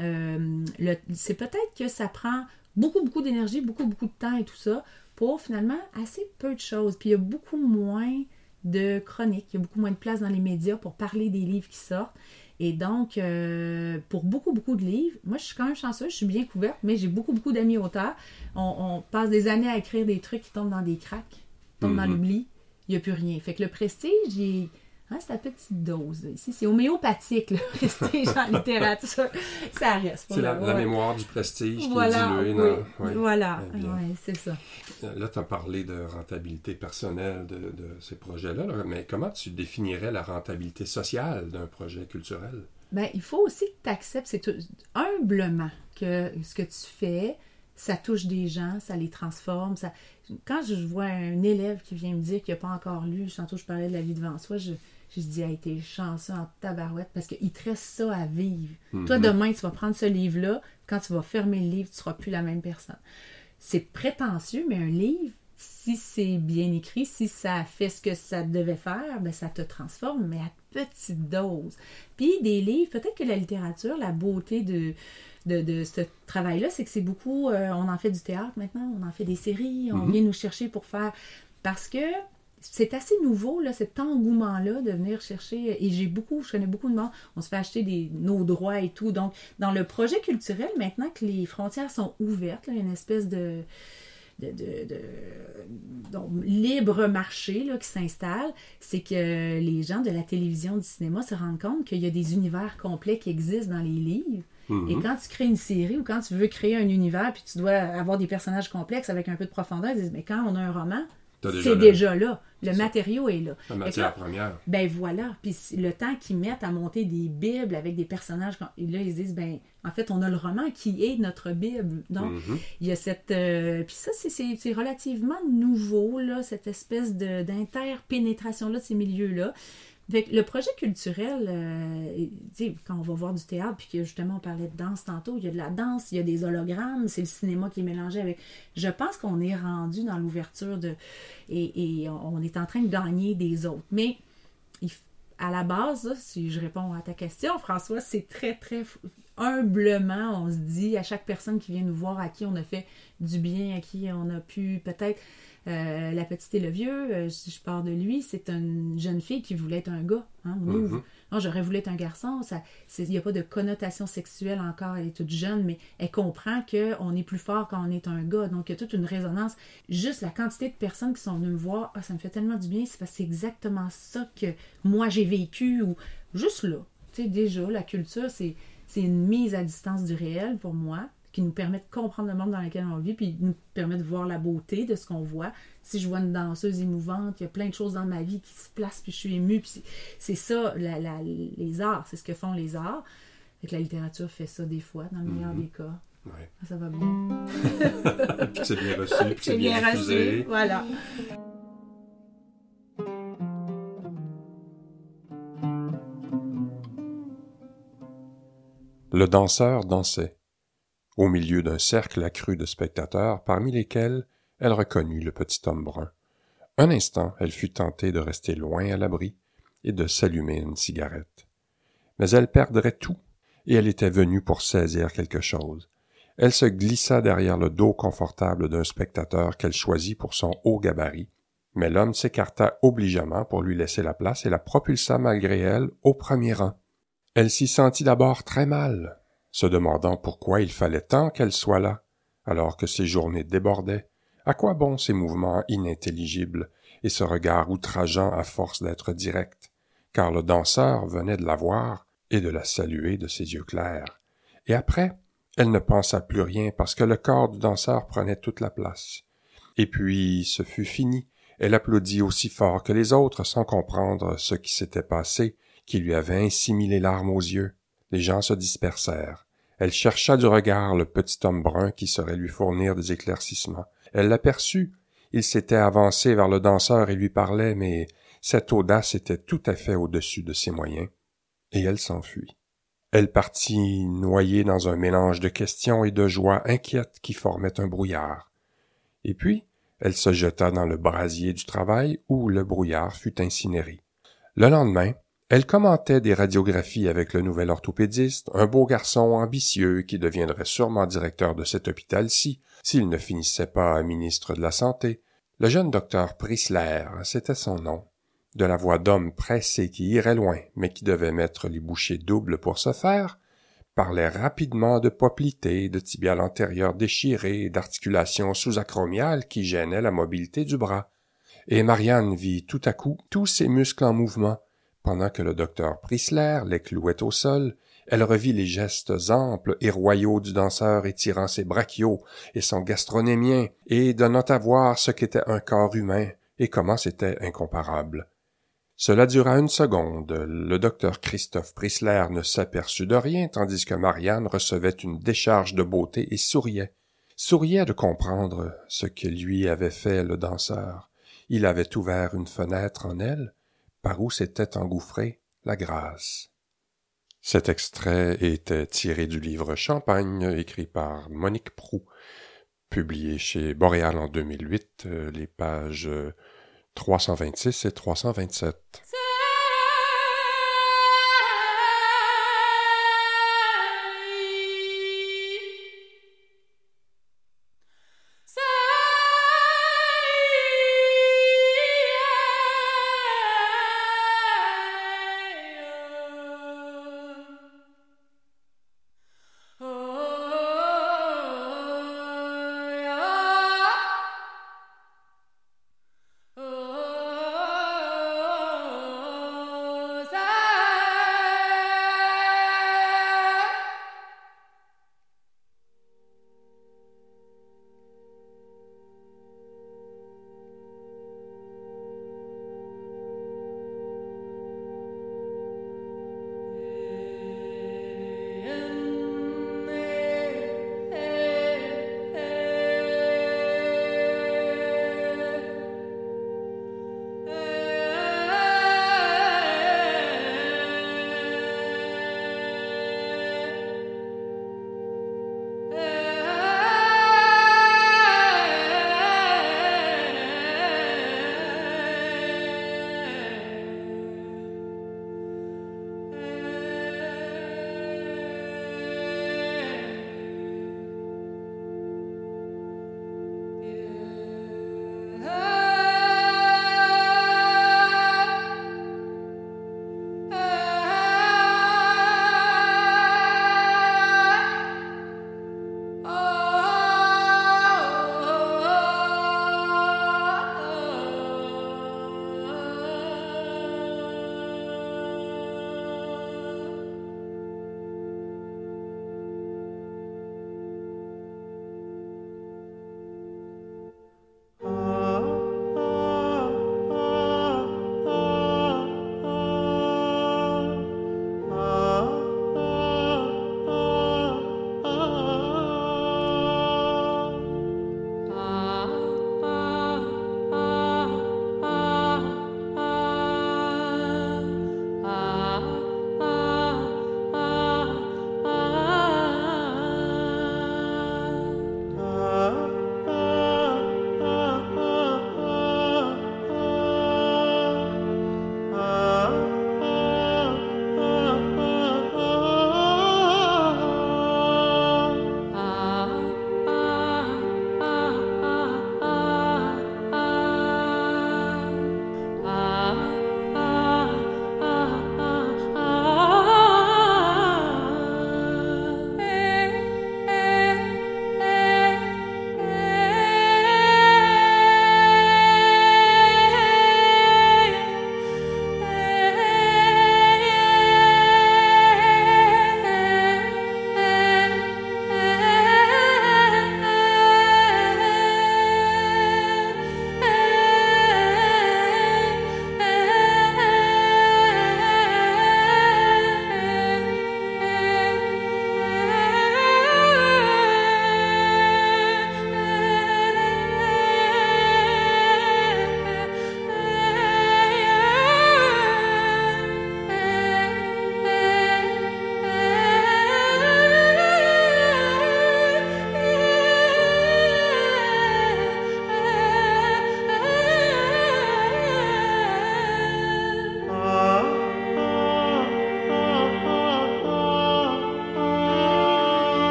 Euh, c'est peut-être que ça prend beaucoup, beaucoup d'énergie, beaucoup, beaucoup de temps et tout ça pour finalement assez peu de choses. Puis il y a beaucoup moins de chroniques, il y a beaucoup moins de place dans les médias pour parler des livres qui sortent. Et donc, euh, pour beaucoup, beaucoup de livres, moi, je suis quand même chanceuse, je suis bien couverte, mais j'ai beaucoup, beaucoup d'amis auteurs. On, on passe des années à écrire des trucs qui tombent dans des cracks, tombent dans Mhm. l'oubli, il n'y a plus rien. Fait que le prestige, il- hein, c'est à petite dose. Ici, c'est homéopathique, le prestige [laughs] en littérature. Ça reste. C'est la, la mémoire du prestige Voilà, qui est diluée. oui. voilà, Eh bien. c'est ça. Là, tu as parlé de rentabilité personnelle de, de ces projets-là, là, mais comment tu définirais la rentabilité sociale d'un projet culturel? Ben, il faut aussi que tu acceptes, c'est tout- humblement que ce que tu fais, ça touche des gens, ça les transforme. Ça... Quand je vois un élève qui vient me dire qu'il n'a pas encore lu, tantôt je parlais de la vie devant soi, je, je dis, hey, t'es chanceux en tabarouette parce qu'il te reste ça à vivre. Toi, demain, tu vas prendre ce livre-là, quand tu vas fermer le livre, tu ne seras plus la même personne. C'est prétentieux, mais un livre, si c'est bien écrit, si ça fait ce que ça devait faire, ben ça te transforme, mais à petite dose. Puis des livres, peut-être que la littérature, la beauté de, de, de ce travail-là, c'est que c'est beaucoup, euh, on en fait du théâtre maintenant, on en fait des séries, on vient nous chercher pour faire... Parce que c'est assez nouveau, là, cet engouement-là de venir chercher. Et j'ai beaucoup, je connais beaucoup de monde, on se fait acheter des, nos droits et tout. Donc, dans le projet culturel, maintenant que les frontières sont ouvertes, il y a une espèce de de, de- de- donc, libre marché là, qui s'installe, c'est que les gens de la télévision, du cinéma se rendent compte qu'il y a des univers complets qui existent dans les livres. Mhm. Et quand tu crées une série ou quand tu veux créer un univers, puis tu dois avoir des personnages complexes avec un peu de profondeur, ils disent, mais quand on a un roman, c'est déjà là. Le matériau est là. La matière première. ben voilà. Puis le temps qu'ils mettent à monter des bibles avec des personnages, quand- là, ils se disent, ben, en fait, on a le roman qui est notre bible. Donc, Mhm. il y a cette. euh, puis ça, c'est- c'est c'est relativement nouveau, là, cette espèce de- d'interpénétration-là de ces milieux-là. Fait que le projet culturel, euh, quand on va voir du théâtre, puis que justement on parlait de danse tantôt, il y a de la danse, il y a des hologrammes, c'est le cinéma qui est mélangé avec. Je pense qu'on est rendu dans l'ouverture de. Et, on est en train de gagner des autres. Mais à la base, si je réponds à ta question, François, c'est très, très humblement, on se dit à chaque personne qui vient nous voir, à qui on a fait du bien, à qui on a pu peut-être. euh, la petite et le vieux, euh, si je pars de lui, c'est une jeune fille qui voulait être un gars. Hein, on. Mhm. Non, j'aurais voulu être un garçon. Ça, c'est- il n'y a pas de connotation sexuelle encore. Elle est toute jeune, mais elle comprend qu'on est plus fort quand on est un gars. Donc, il y a toute une résonance. Juste la quantité de personnes qui sont venues me voir, ah, ça me fait tellement du bien. C'est parce que c'est exactement ça que moi j'ai vécu. Ou juste là. Tu sais, déjà, la culture, c'est, c'est une mise à distance du réel pour moi qui nous permet de comprendre le monde dans lequel on vit, puis nous permet de voir la beauté de ce qu'on voit. Si je vois une danseuse émouvante, il y a plein de choses dans ma vie qui se placent, puis je suis émue, puis c'est, ça, la- la- les arts, c'est ce que font les arts. Fait que la littérature fait ça des fois, dans le meilleur des cas. Ouais. Ça va bien. [laughs] Puis c'est bien reçu, puis c'est bien, diffusé. Voilà. Le danseur dansait, au milieu d'un cercle accru de spectateurs, parmi lesquels elle reconnut le petit homme brun. Un instant, elle fut tentée de rester loin à l'abri et de s'allumer une cigarette. Mais elle perdrait tout, et elle était venue pour saisir quelque chose. Elle se glissa derrière le dos confortable d'un spectateur qu'elle choisit pour son haut gabarit, mais l'homme s'écarta obligeamment pour lui laisser la place et la propulsa malgré elle au premier rang. Elle s'y sentit d'abord très mal, se demandant pourquoi il fallait tant qu'elle soit là, alors que ses journées débordaient. À quoi bon ces mouvements inintelligibles et ce regard outrageant à force d'être direct, car le danseur venait de la voir et de la saluer de ses yeux clairs. Et après, elle ne pensa plus rien parce que le corps du danseur prenait toute la place. Et puis ce fut fini. Elle applaudit aussi fort que les autres sans comprendre ce qui s'était passé, qui lui avait ainsi mis les larmes aux yeux. Les gens se dispersèrent. Elle chercha du regard le petit homme brun qui saurait lui fournir des éclaircissements. Elle l'aperçut. Il s'était avancé vers le danseur et lui parlait, mais cette audace était tout à fait au-dessus de ses moyens. Et elle s'enfuit. Elle partit noyée dans un mélange de questions et de joie inquiètes qui formaient un brouillard. Et puis, elle se jeta dans le brasier du travail où le brouillard fut incinéré. Le lendemain, elle commentait des radiographies avec le nouvel orthopédiste, un beau garçon ambitieux qui deviendrait sûrement directeur de cet hôpital-ci, s'il ne finissait pas ministre de la Santé. Le jeune docteur Prisler, c'était son nom, de la voix d'homme pressé qui irait loin, mais qui devait mettre les bouchées doubles pour se faire, parlait rapidement de poplité, de tibial antérieur déchiré, d'articulations sous-acromiales qui gênaient la mobilité du bras. Et Marianne vit tout à coup tous ses muscles en mouvement, pendant que le docteur Prisler les clouait au sol, elle revit les gestes amples et royaux du danseur étirant ses brachiaux et son gastronémien et donnant à voir ce qu'était un corps humain et comment c'était incomparable. Cela dura une seconde. Le docteur Christophe Prisler ne s'aperçut de rien, tandis que Marianne recevait une décharge de beauté et souriait. Souriait de comprendre ce que lui avait fait le danseur. Il avait ouvert une fenêtre en elle, par où s'était engouffrée la grâce. Cet extrait était tiré du livre Champagne, écrit par Monique Prou, publié chez Boréal en 2008, euh, les pages 326 et 327.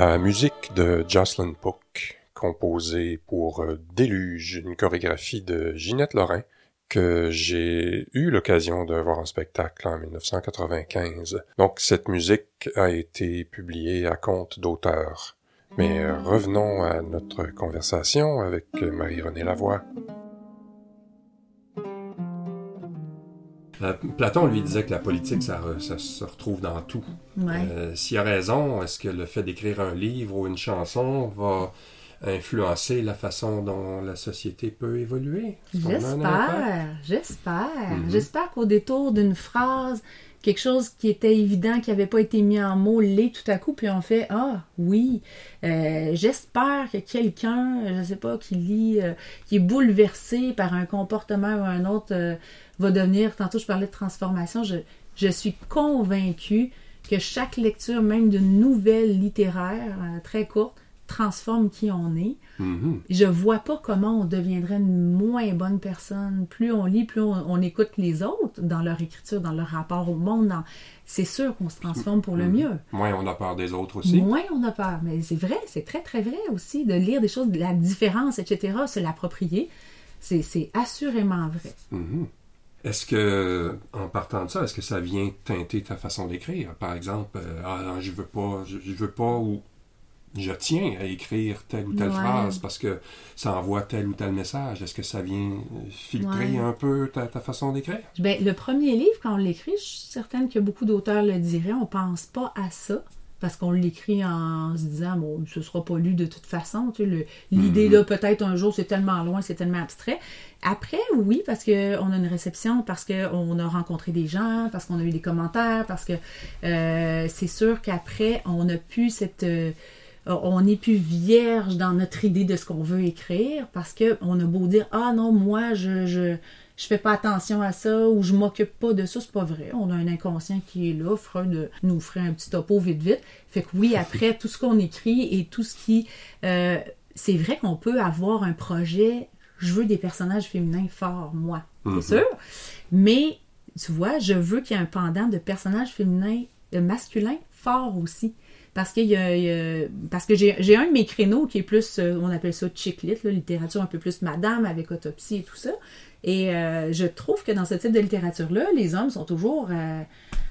La musique de Jocelyn Pook, composée pour euh, Déluge, une chorégraphie de Ginette Lorrain, que j'ai eu l'occasion de voir en spectacle en 1995. Donc cette musique a été publiée à compte d'auteur. Mais euh, revenons à notre conversation avec Marie-Renée Lavoie. Platon lui disait que la politique, ça, re- ça se retrouve dans tout. Ouais. Euh, S'il a raison, est-ce que le fait d'écrire un livre ou une chanson va influencer la façon dont la société peut évoluer? J'espère, j'espère. Mhm. J'espère qu'au détour d'une phrase, quelque chose qui était évident, qui n'avait pas été mis en mots, l'est tout à coup, puis on fait Ah, oui. Euh, j'espère que quelqu'un, je sais pas, qui lit, euh, qui est bouleversé par un comportement ou un autre, euh, va devenir. Tantôt, je parlais de transformation. Je, je suis convaincue que chaque lecture, même d'une nouvelle littéraire euh, très courte, transforme qui on est. Mhm. Je vois pas comment on deviendrait une moins bonne personne. Plus on lit, plus on, on écoute les autres dans leur écriture, dans leur rapport au monde. dans- C'est sûr qu'on se transforme pour le Mhm. mieux. Moins on a peur des autres aussi. Moins on a peur. Mais c'est vrai, c'est très très vrai aussi de lire des choses, de la différence, etc., se l'approprier. C'est assurément vrai. Mhm. Est-ce que, en partant de ça, est-ce que ça vient teinter ta façon d'écrire? Par exemple, euh, ah, je veux pas, je, je veux pas ou je tiens à écrire telle ou telle Ouais. phrase parce que ça envoie tel ou tel message. Est-ce que ça vient filtrer Ouais. un peu ta, ta façon d'écrire? Ben, le premier livre, quand on l'écrit, je suis certaine que beaucoup d'auteurs le diraient, on pense pas à ça. Parce qu'on l'écrit en se disant, bon, ce sera pas lu de toute façon. Tu sais, le- l'idée, là, peut-être un jour, c'est tellement loin, c'est tellement abstrait. Après, oui, parce qu'on a une réception, parce qu'on a rencontré des gens, parce qu'on a eu des commentaires, parce que euh, c'est sûr qu'après, on a pu cette. euh, on n'est plus vierge dans notre idée de ce qu'on veut écrire parce que on a beau dire ah non moi je je je fais pas attention à ça ou je m'occupe pas de ça c'est pas vrai. On a un inconscient qui est là Freud nous ferait un petit topo vite vite. Fait que oui après tout ce qu'on écrit et tout ce qui euh, c'est vrai qu'on peut avoir un projet. Je veux des personnages féminins forts moi Mhm. c'est sûr. Mais tu vois je veux qu'il y ait un pendant de personnages féminins masculins forts aussi parce qu'il y a, il y a- parce que j'ai un de mes créneaux qui est plus euh, on appelle ça chick lit, là, littérature un peu plus madame avec autopsie et tout ça. Et euh, je trouve que dans ce type de littérature là les hommes sont toujours euh,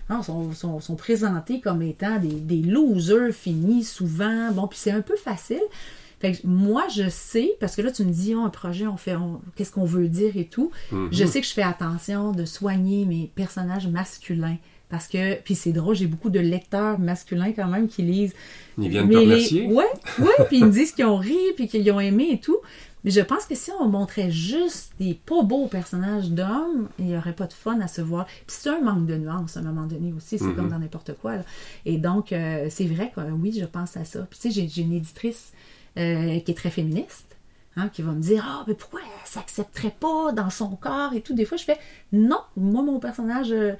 non, sont, sont, sont présentés comme étant des, des losers finis souvent. Bon puis c'est un peu facile. Fait que moi je sais parce que là tu me dis oh, un projet on fait on- qu'est-ce qu'on veut dire et tout. Mhm. je sais que je fais attention de soigner mes personnages masculins parce que puis c'est drôle j'ai beaucoup de lecteurs masculins quand même qui lisent Ils viennent te les- remercier? ouais [laughs] ouais puis ils me disent qu'ils ont ri puis qu'ils ont aimé et tout mais je pense que si on montrait juste des pas beaux personnages d'hommes il n'y aurait pas de fun à se voir puis c'est un manque de nuance à un moment donné aussi c'est Mhm. comme dans n'importe quoi là. et donc euh, c'est vrai que oui je pense à ça puis tu sais j'ai- j'ai une éditrice euh, qui est très féministe hein, qui va me dire Ah, mais pourquoi elle s'accepterait pas dans son corps et tout. Des fois, je fais Non, moi, mon personnage, euh,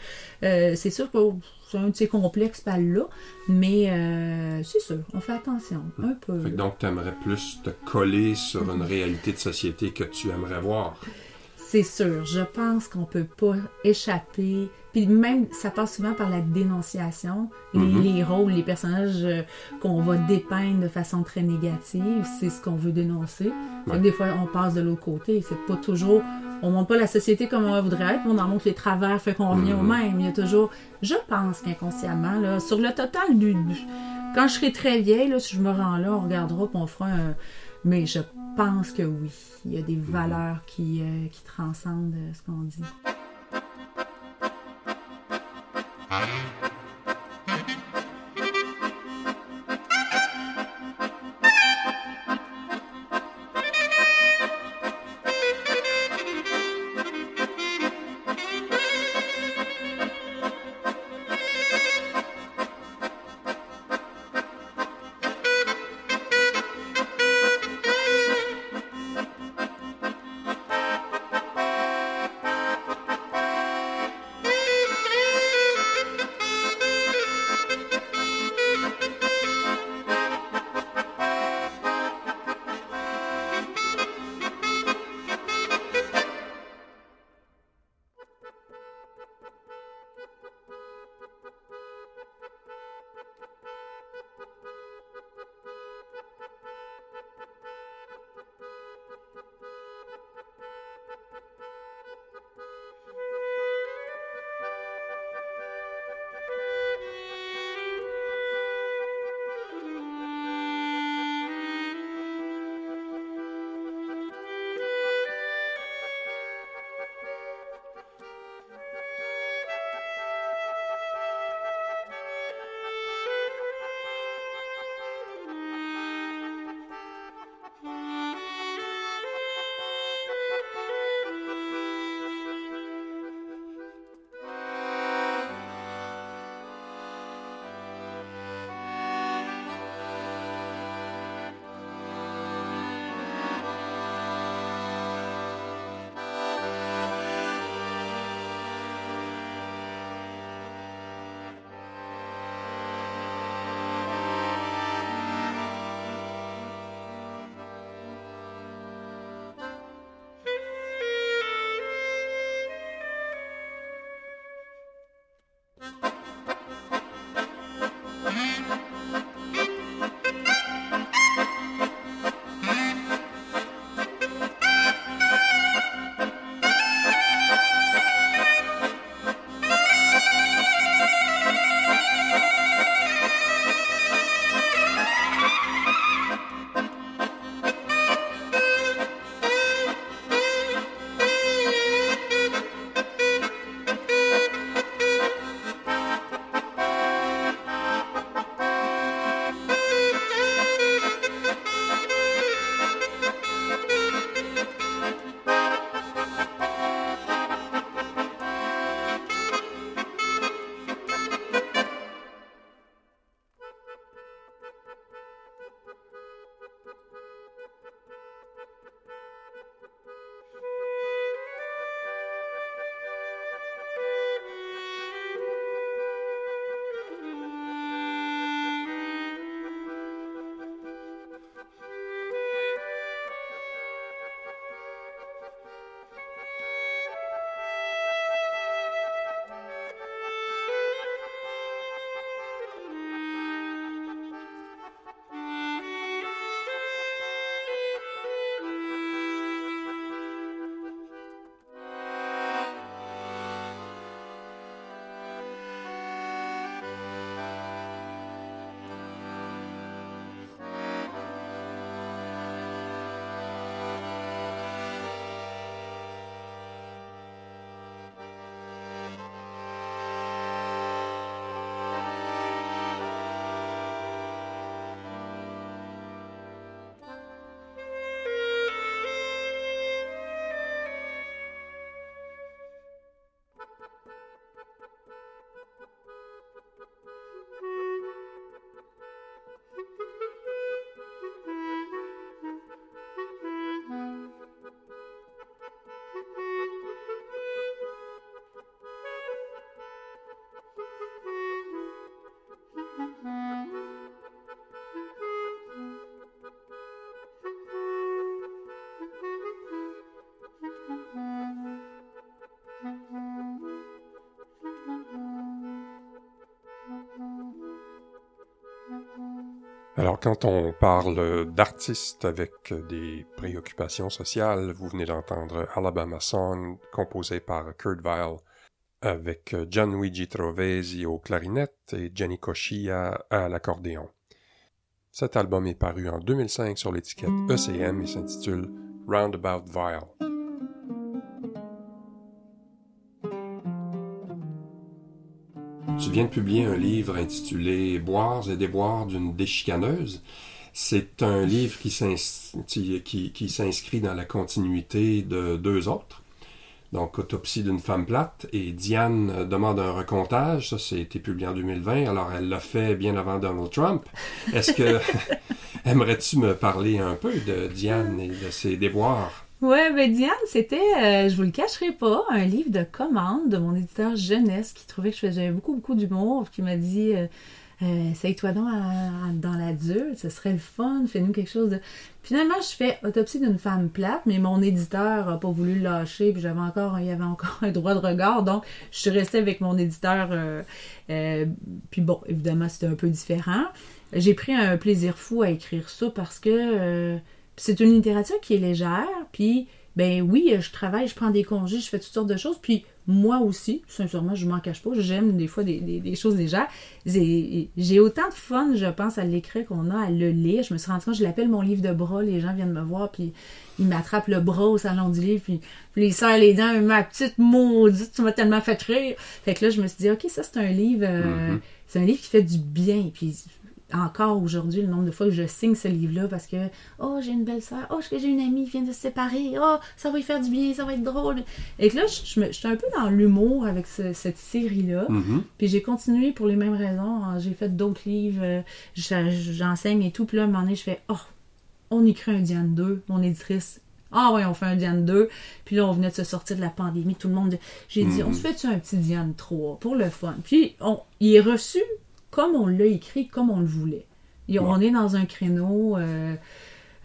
euh, c'est sûr que c'est un de ses complexes, pas là, mais euh, c'est sûr, on fait attention, un peu. Fait que donc, tu aimerais plus te coller sur une réalité de société que tu aimerais voir. C'est sûr, je pense qu'on peut pas échapper. Puis même, ça passe souvent par la dénonciation. Les, Mhm. les rôles, les personnages euh, qu'on va dépeindre de façon très négative, c'est ce qu'on veut dénoncer. Ouais. des fois, on passe de l'autre côté. C'est pas toujours... On montre pas la société comme on voudrait être, on en montre les travers, fait qu'on revient au Mhm. même. Il y a toujours... Je pense qu'inconsciemment, là, sur le total du... du- Quand je serai très vieille, là, si je me rends là, on regardera puis on fera un... Mais je pense que oui, il y a des valeurs qui, euh, qui transcendent euh, ce qu'on dit. Alors, quand on parle d'artistes avec des préoccupations sociales, vous venez d'entendre Alabama Song, composé par Kurt Weill, avec Gianluigi Trovesi aux clarinettes et Jenny Cochia à l'accordéon. Cet album est paru en 2005 sur l'étiquette ECM et s'intitule Roundabout Vile. Tu viens de publier un livre intitulé Boire et déboire d'une déchicaneuse. C'est un livre qui s'ins- qui- qui- qui s'inscrit dans la continuité de deux autres. Donc, Autopsie d'une femme plate et Diane demande un recomptage. Ça, c'était publié en 2020. Alors, elle l'a fait bien avant Donald Trump. Est-ce que [laughs] aimerais-tu me parler un peu de Diane et de ses déboires? Ouais, ben Diane, c'était, euh, je vous le cacherai pas, un livre de commande de mon éditeur jeunesse qui trouvait que je faisais beaucoup, beaucoup d'humour, qui m'a dit euh, euh, Essaye-toi donc dans l'adulte, ce serait le fun, fais-nous quelque chose de. Finalement, je fais Autopsie d'une femme plate, mais mon éditeur a pas voulu le lâcher, puis j'avais encore, il y avait encore [laughs] un droit de regard, donc je suis restée avec mon éditeur. euh, euh, puis bon, évidemment, c'était un peu différent. J'ai pris un plaisir fou à écrire ça parce que c'est une littérature qui est légère, puis ben oui, je travaille, je prends des congés, je fais toutes sortes de choses, puis moi aussi, sincèrement, je m'en cache pas, j'aime des fois des, des- des choses légères. J'ai autant de fun, je pense, à l'écrire qu'on a à le lire. Je me suis rendu compte, je l'appelle mon livre de bras, les gens viennent me voir, puis ils m'attrapent le bras au salon du livre, puis, puis ils serrent les dents, ma petite maudite, tu m'as tellement fait rire. Fait que là, je me suis dit, ok, ça c'est un livre, euh, Mhm. c'est un livre qui fait du bien, puis encore aujourd'hui, le nombre de fois que je signe ce livre-là parce que, oh, j'ai une belle soeur, oh, j'ai une amie qui vient de se séparer, oh, ça va y faire du bien, ça va être drôle. Et que là, je, je me- je suis un peu dans l'humour avec ce- cette série-là. Mhm. Puis j'ai continué pour les mêmes raisons. hein. J'ai fait d'autres livres, euh, j'enseigne et tout. Puis là, à un moment donné, je fais, oh, on écrit un Diane 2, mon éditrice. Ah ouais, on fait un Diane 2. Puis là, on venait de se sortir de la pandémie. Tout le monde. J'ai dit, on se fait-tu un petit Diane 3 pour le fun? Puis on, il est reçu comme on l'a écrit, comme on le voulait. Et On est dans un créneau. euh,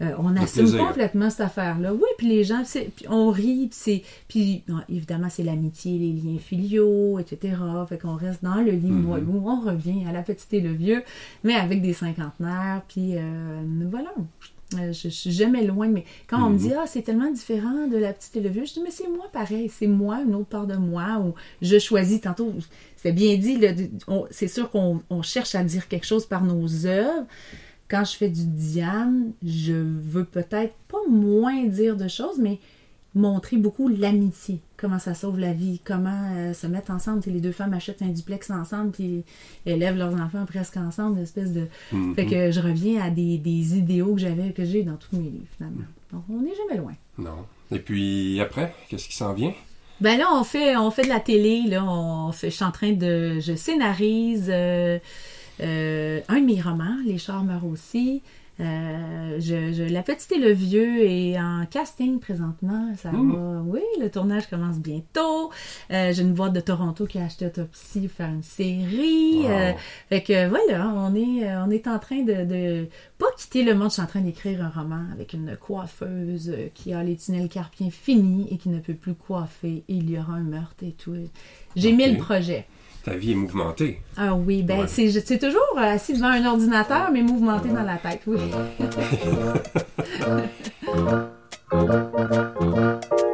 euh, on assume complètement cette affaire-là. Oui, puis les gens, c'est- puis on rit, puis c'est, puis non, évidemment c'est l'amitié, les liens filiaux, etc. Fait qu'on reste dans le lit moelleux, on revient à la petite et le vieux, mais avec des cinquantenaires, puis euh, voilà. Je, je suis jamais loin, mais quand on me Mhm. dit ah c'est tellement différent de la petite et le vieux, je dis mais c'est moi pareil, c'est moi une autre part de moi où je choisis tantôt. C'était bien dit, c'est sûr qu'on on cherche à dire quelque chose par nos œuvres, quand je fais du Diane, je veux peut-être pas moins dire de choses, mais montrer beaucoup l'amitié, comment ça sauve la vie, comment euh, se mettre ensemble. Les deux femmes achètent un duplex ensemble, puis élèvent leurs enfants presque ensemble, une espèce de... Mhm. Fait que je reviens à des, des idéaux que j'avais, que j'ai dans tous mes livres, finalement. Donc, on n'est jamais loin. Non. Et puis après, qu'est-ce qui s'en vient? Ben là, on fait, on fait de la télé, là, on fait, je suis en train de, je scénarise euh, euh, un de mes romans, Les chars meurent aussi. Euh, je, je- La Petite et le Vieux est en casting présentement. Ça Mm. va, oui, le tournage commence bientôt. Euh, J'ai une boîte de Toronto qui a acheté Autopsie pour faire une série. Wow. Euh, fait que voilà, on est, euh, on est en train de, de pas quitter le monde. Je suis en train d'écrire un roman avec une coiffeuse qui a les tunnels carpiens finis et qui ne peut plus coiffer. Et il y aura un meurtre et tout. J'ai Ok. mille projets. Ta vie est mouvementée. Ah oui, ben Ouais. c'est c'est toujours euh, assis devant un ordinateur, mais mouvementé dans la tête, oui. [laughs] [laughs]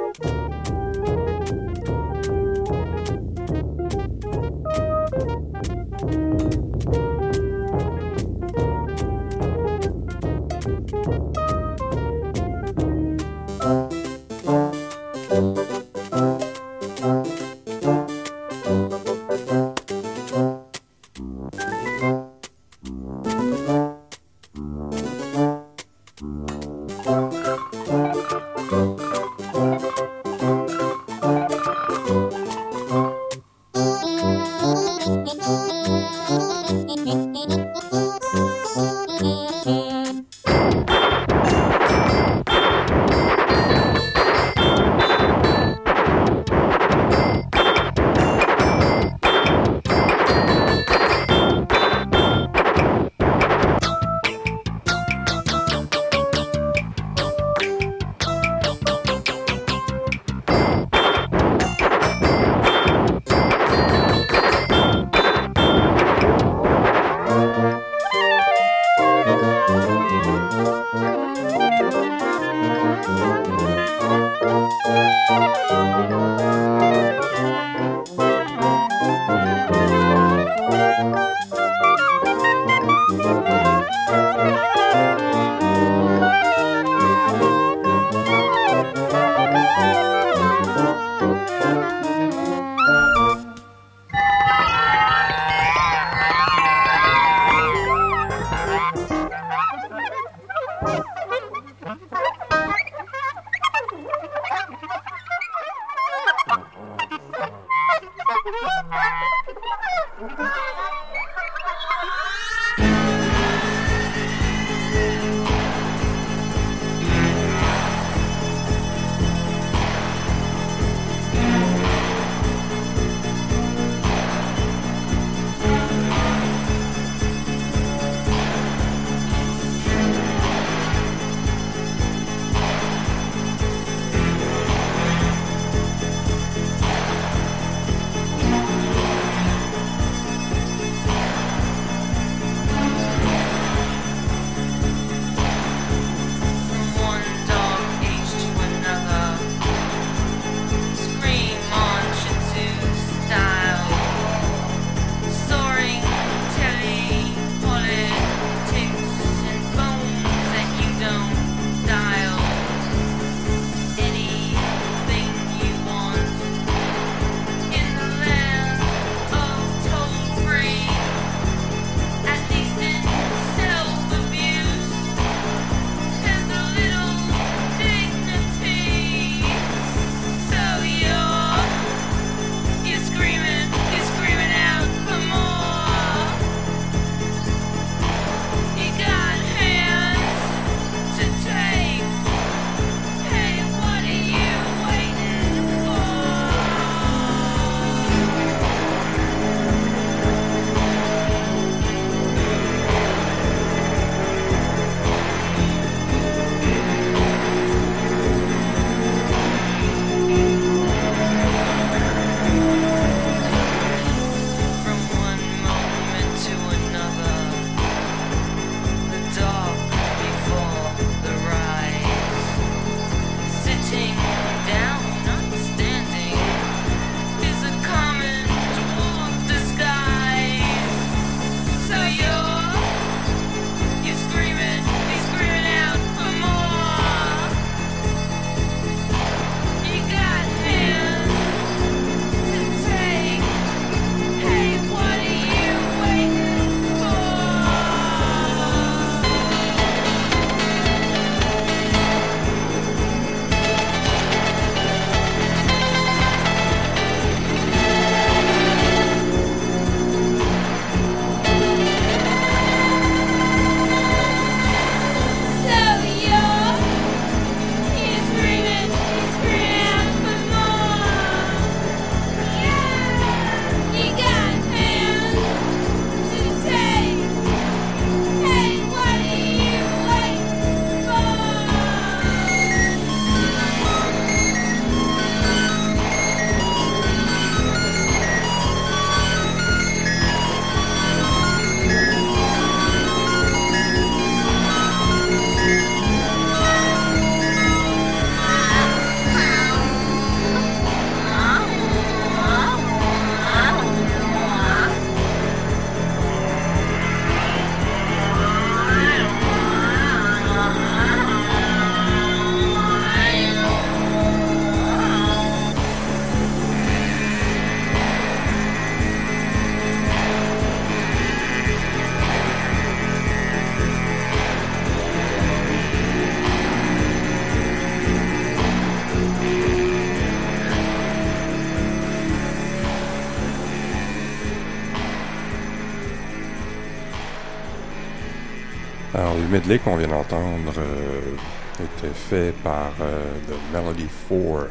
medley qu'on vient d'entendre euh, était fait par euh, The Melody 4.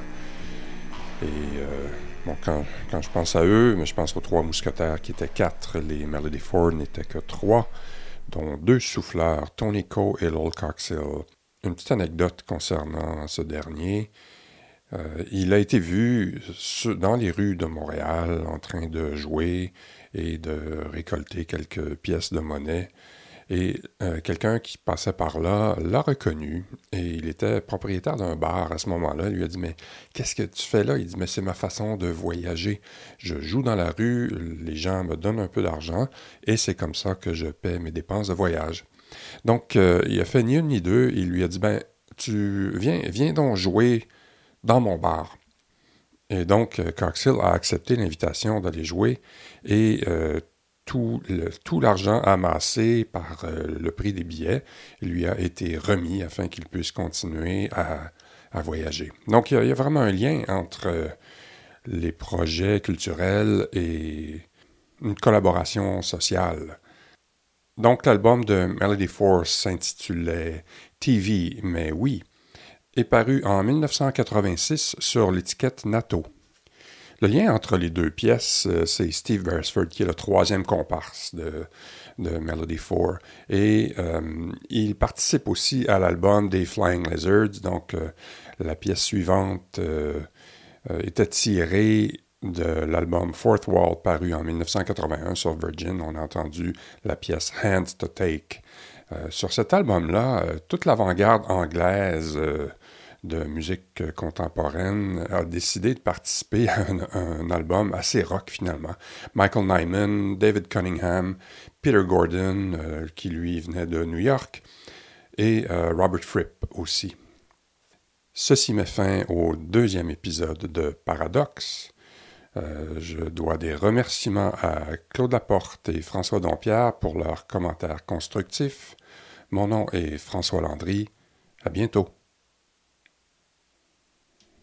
Et euh, quand, quand je pense à eux, mais je pense aux trois mousquetaires qui étaient quatre. Les Melody 4 n'étaient que trois, dont deux souffleurs, Tony Coe et Lowell Coxill. Une petite anecdote concernant ce dernier. Il a été vu dans les rues de Montréal en train de jouer et de récolter quelques pièces de monnaie. Et euh, quelqu'un qui passait par là l'a reconnu et il était propriétaire d'un bar à ce moment-là. Il lui a dit Mais qu'est-ce que tu fais là? Il dit Mais c'est ma façon de voyager. Je joue dans la rue, les gens me donnent un peu d'argent et c'est comme ça que je paie mes dépenses de voyage. Donc, euh, il a fait ni une ni deux. Il lui a dit Ben, tu viens, viens donc jouer dans mon bar. Et donc, euh, Coxill a accepté l'invitation d'aller jouer et tout l'argent amassé par euh, le prix des billets lui a été remis afin qu'il puisse continuer à, voyager. Donc, il y, y a vraiment un lien entre euh, les projets culturels et une collaboration sociale. Donc, l'album de Melody Force s'intitulait TV, mais oui, est paru en 1986 sur l'étiquette NATO. Le lien entre les deux pièces, euh, c'est Steve Beresford qui est le troisième comparse de, Melody 4. Et euh, il participe aussi à l'album des Flying Lizards. Donc, euh, la pièce suivante était tirée de l'album Fourth Wall paru en 1981 sur Virgin. On a entendu la pièce Hands to Take. Sur cet album-là, toute l'avant-garde anglaise de musique euh, contemporaine a décidé de participer à un, album assez rock finalement. Michael Nyman, David Cunningham, Peter Gordon, euh, qui lui venait de New York, et euh, Robert Fripp aussi. Ceci met fin au deuxième épisode de Paradoxe. Je dois des remerciements à Claude Laporte et François Dompierre pour leurs commentaires constructifs. Mon nom est François Landry. À bientôt.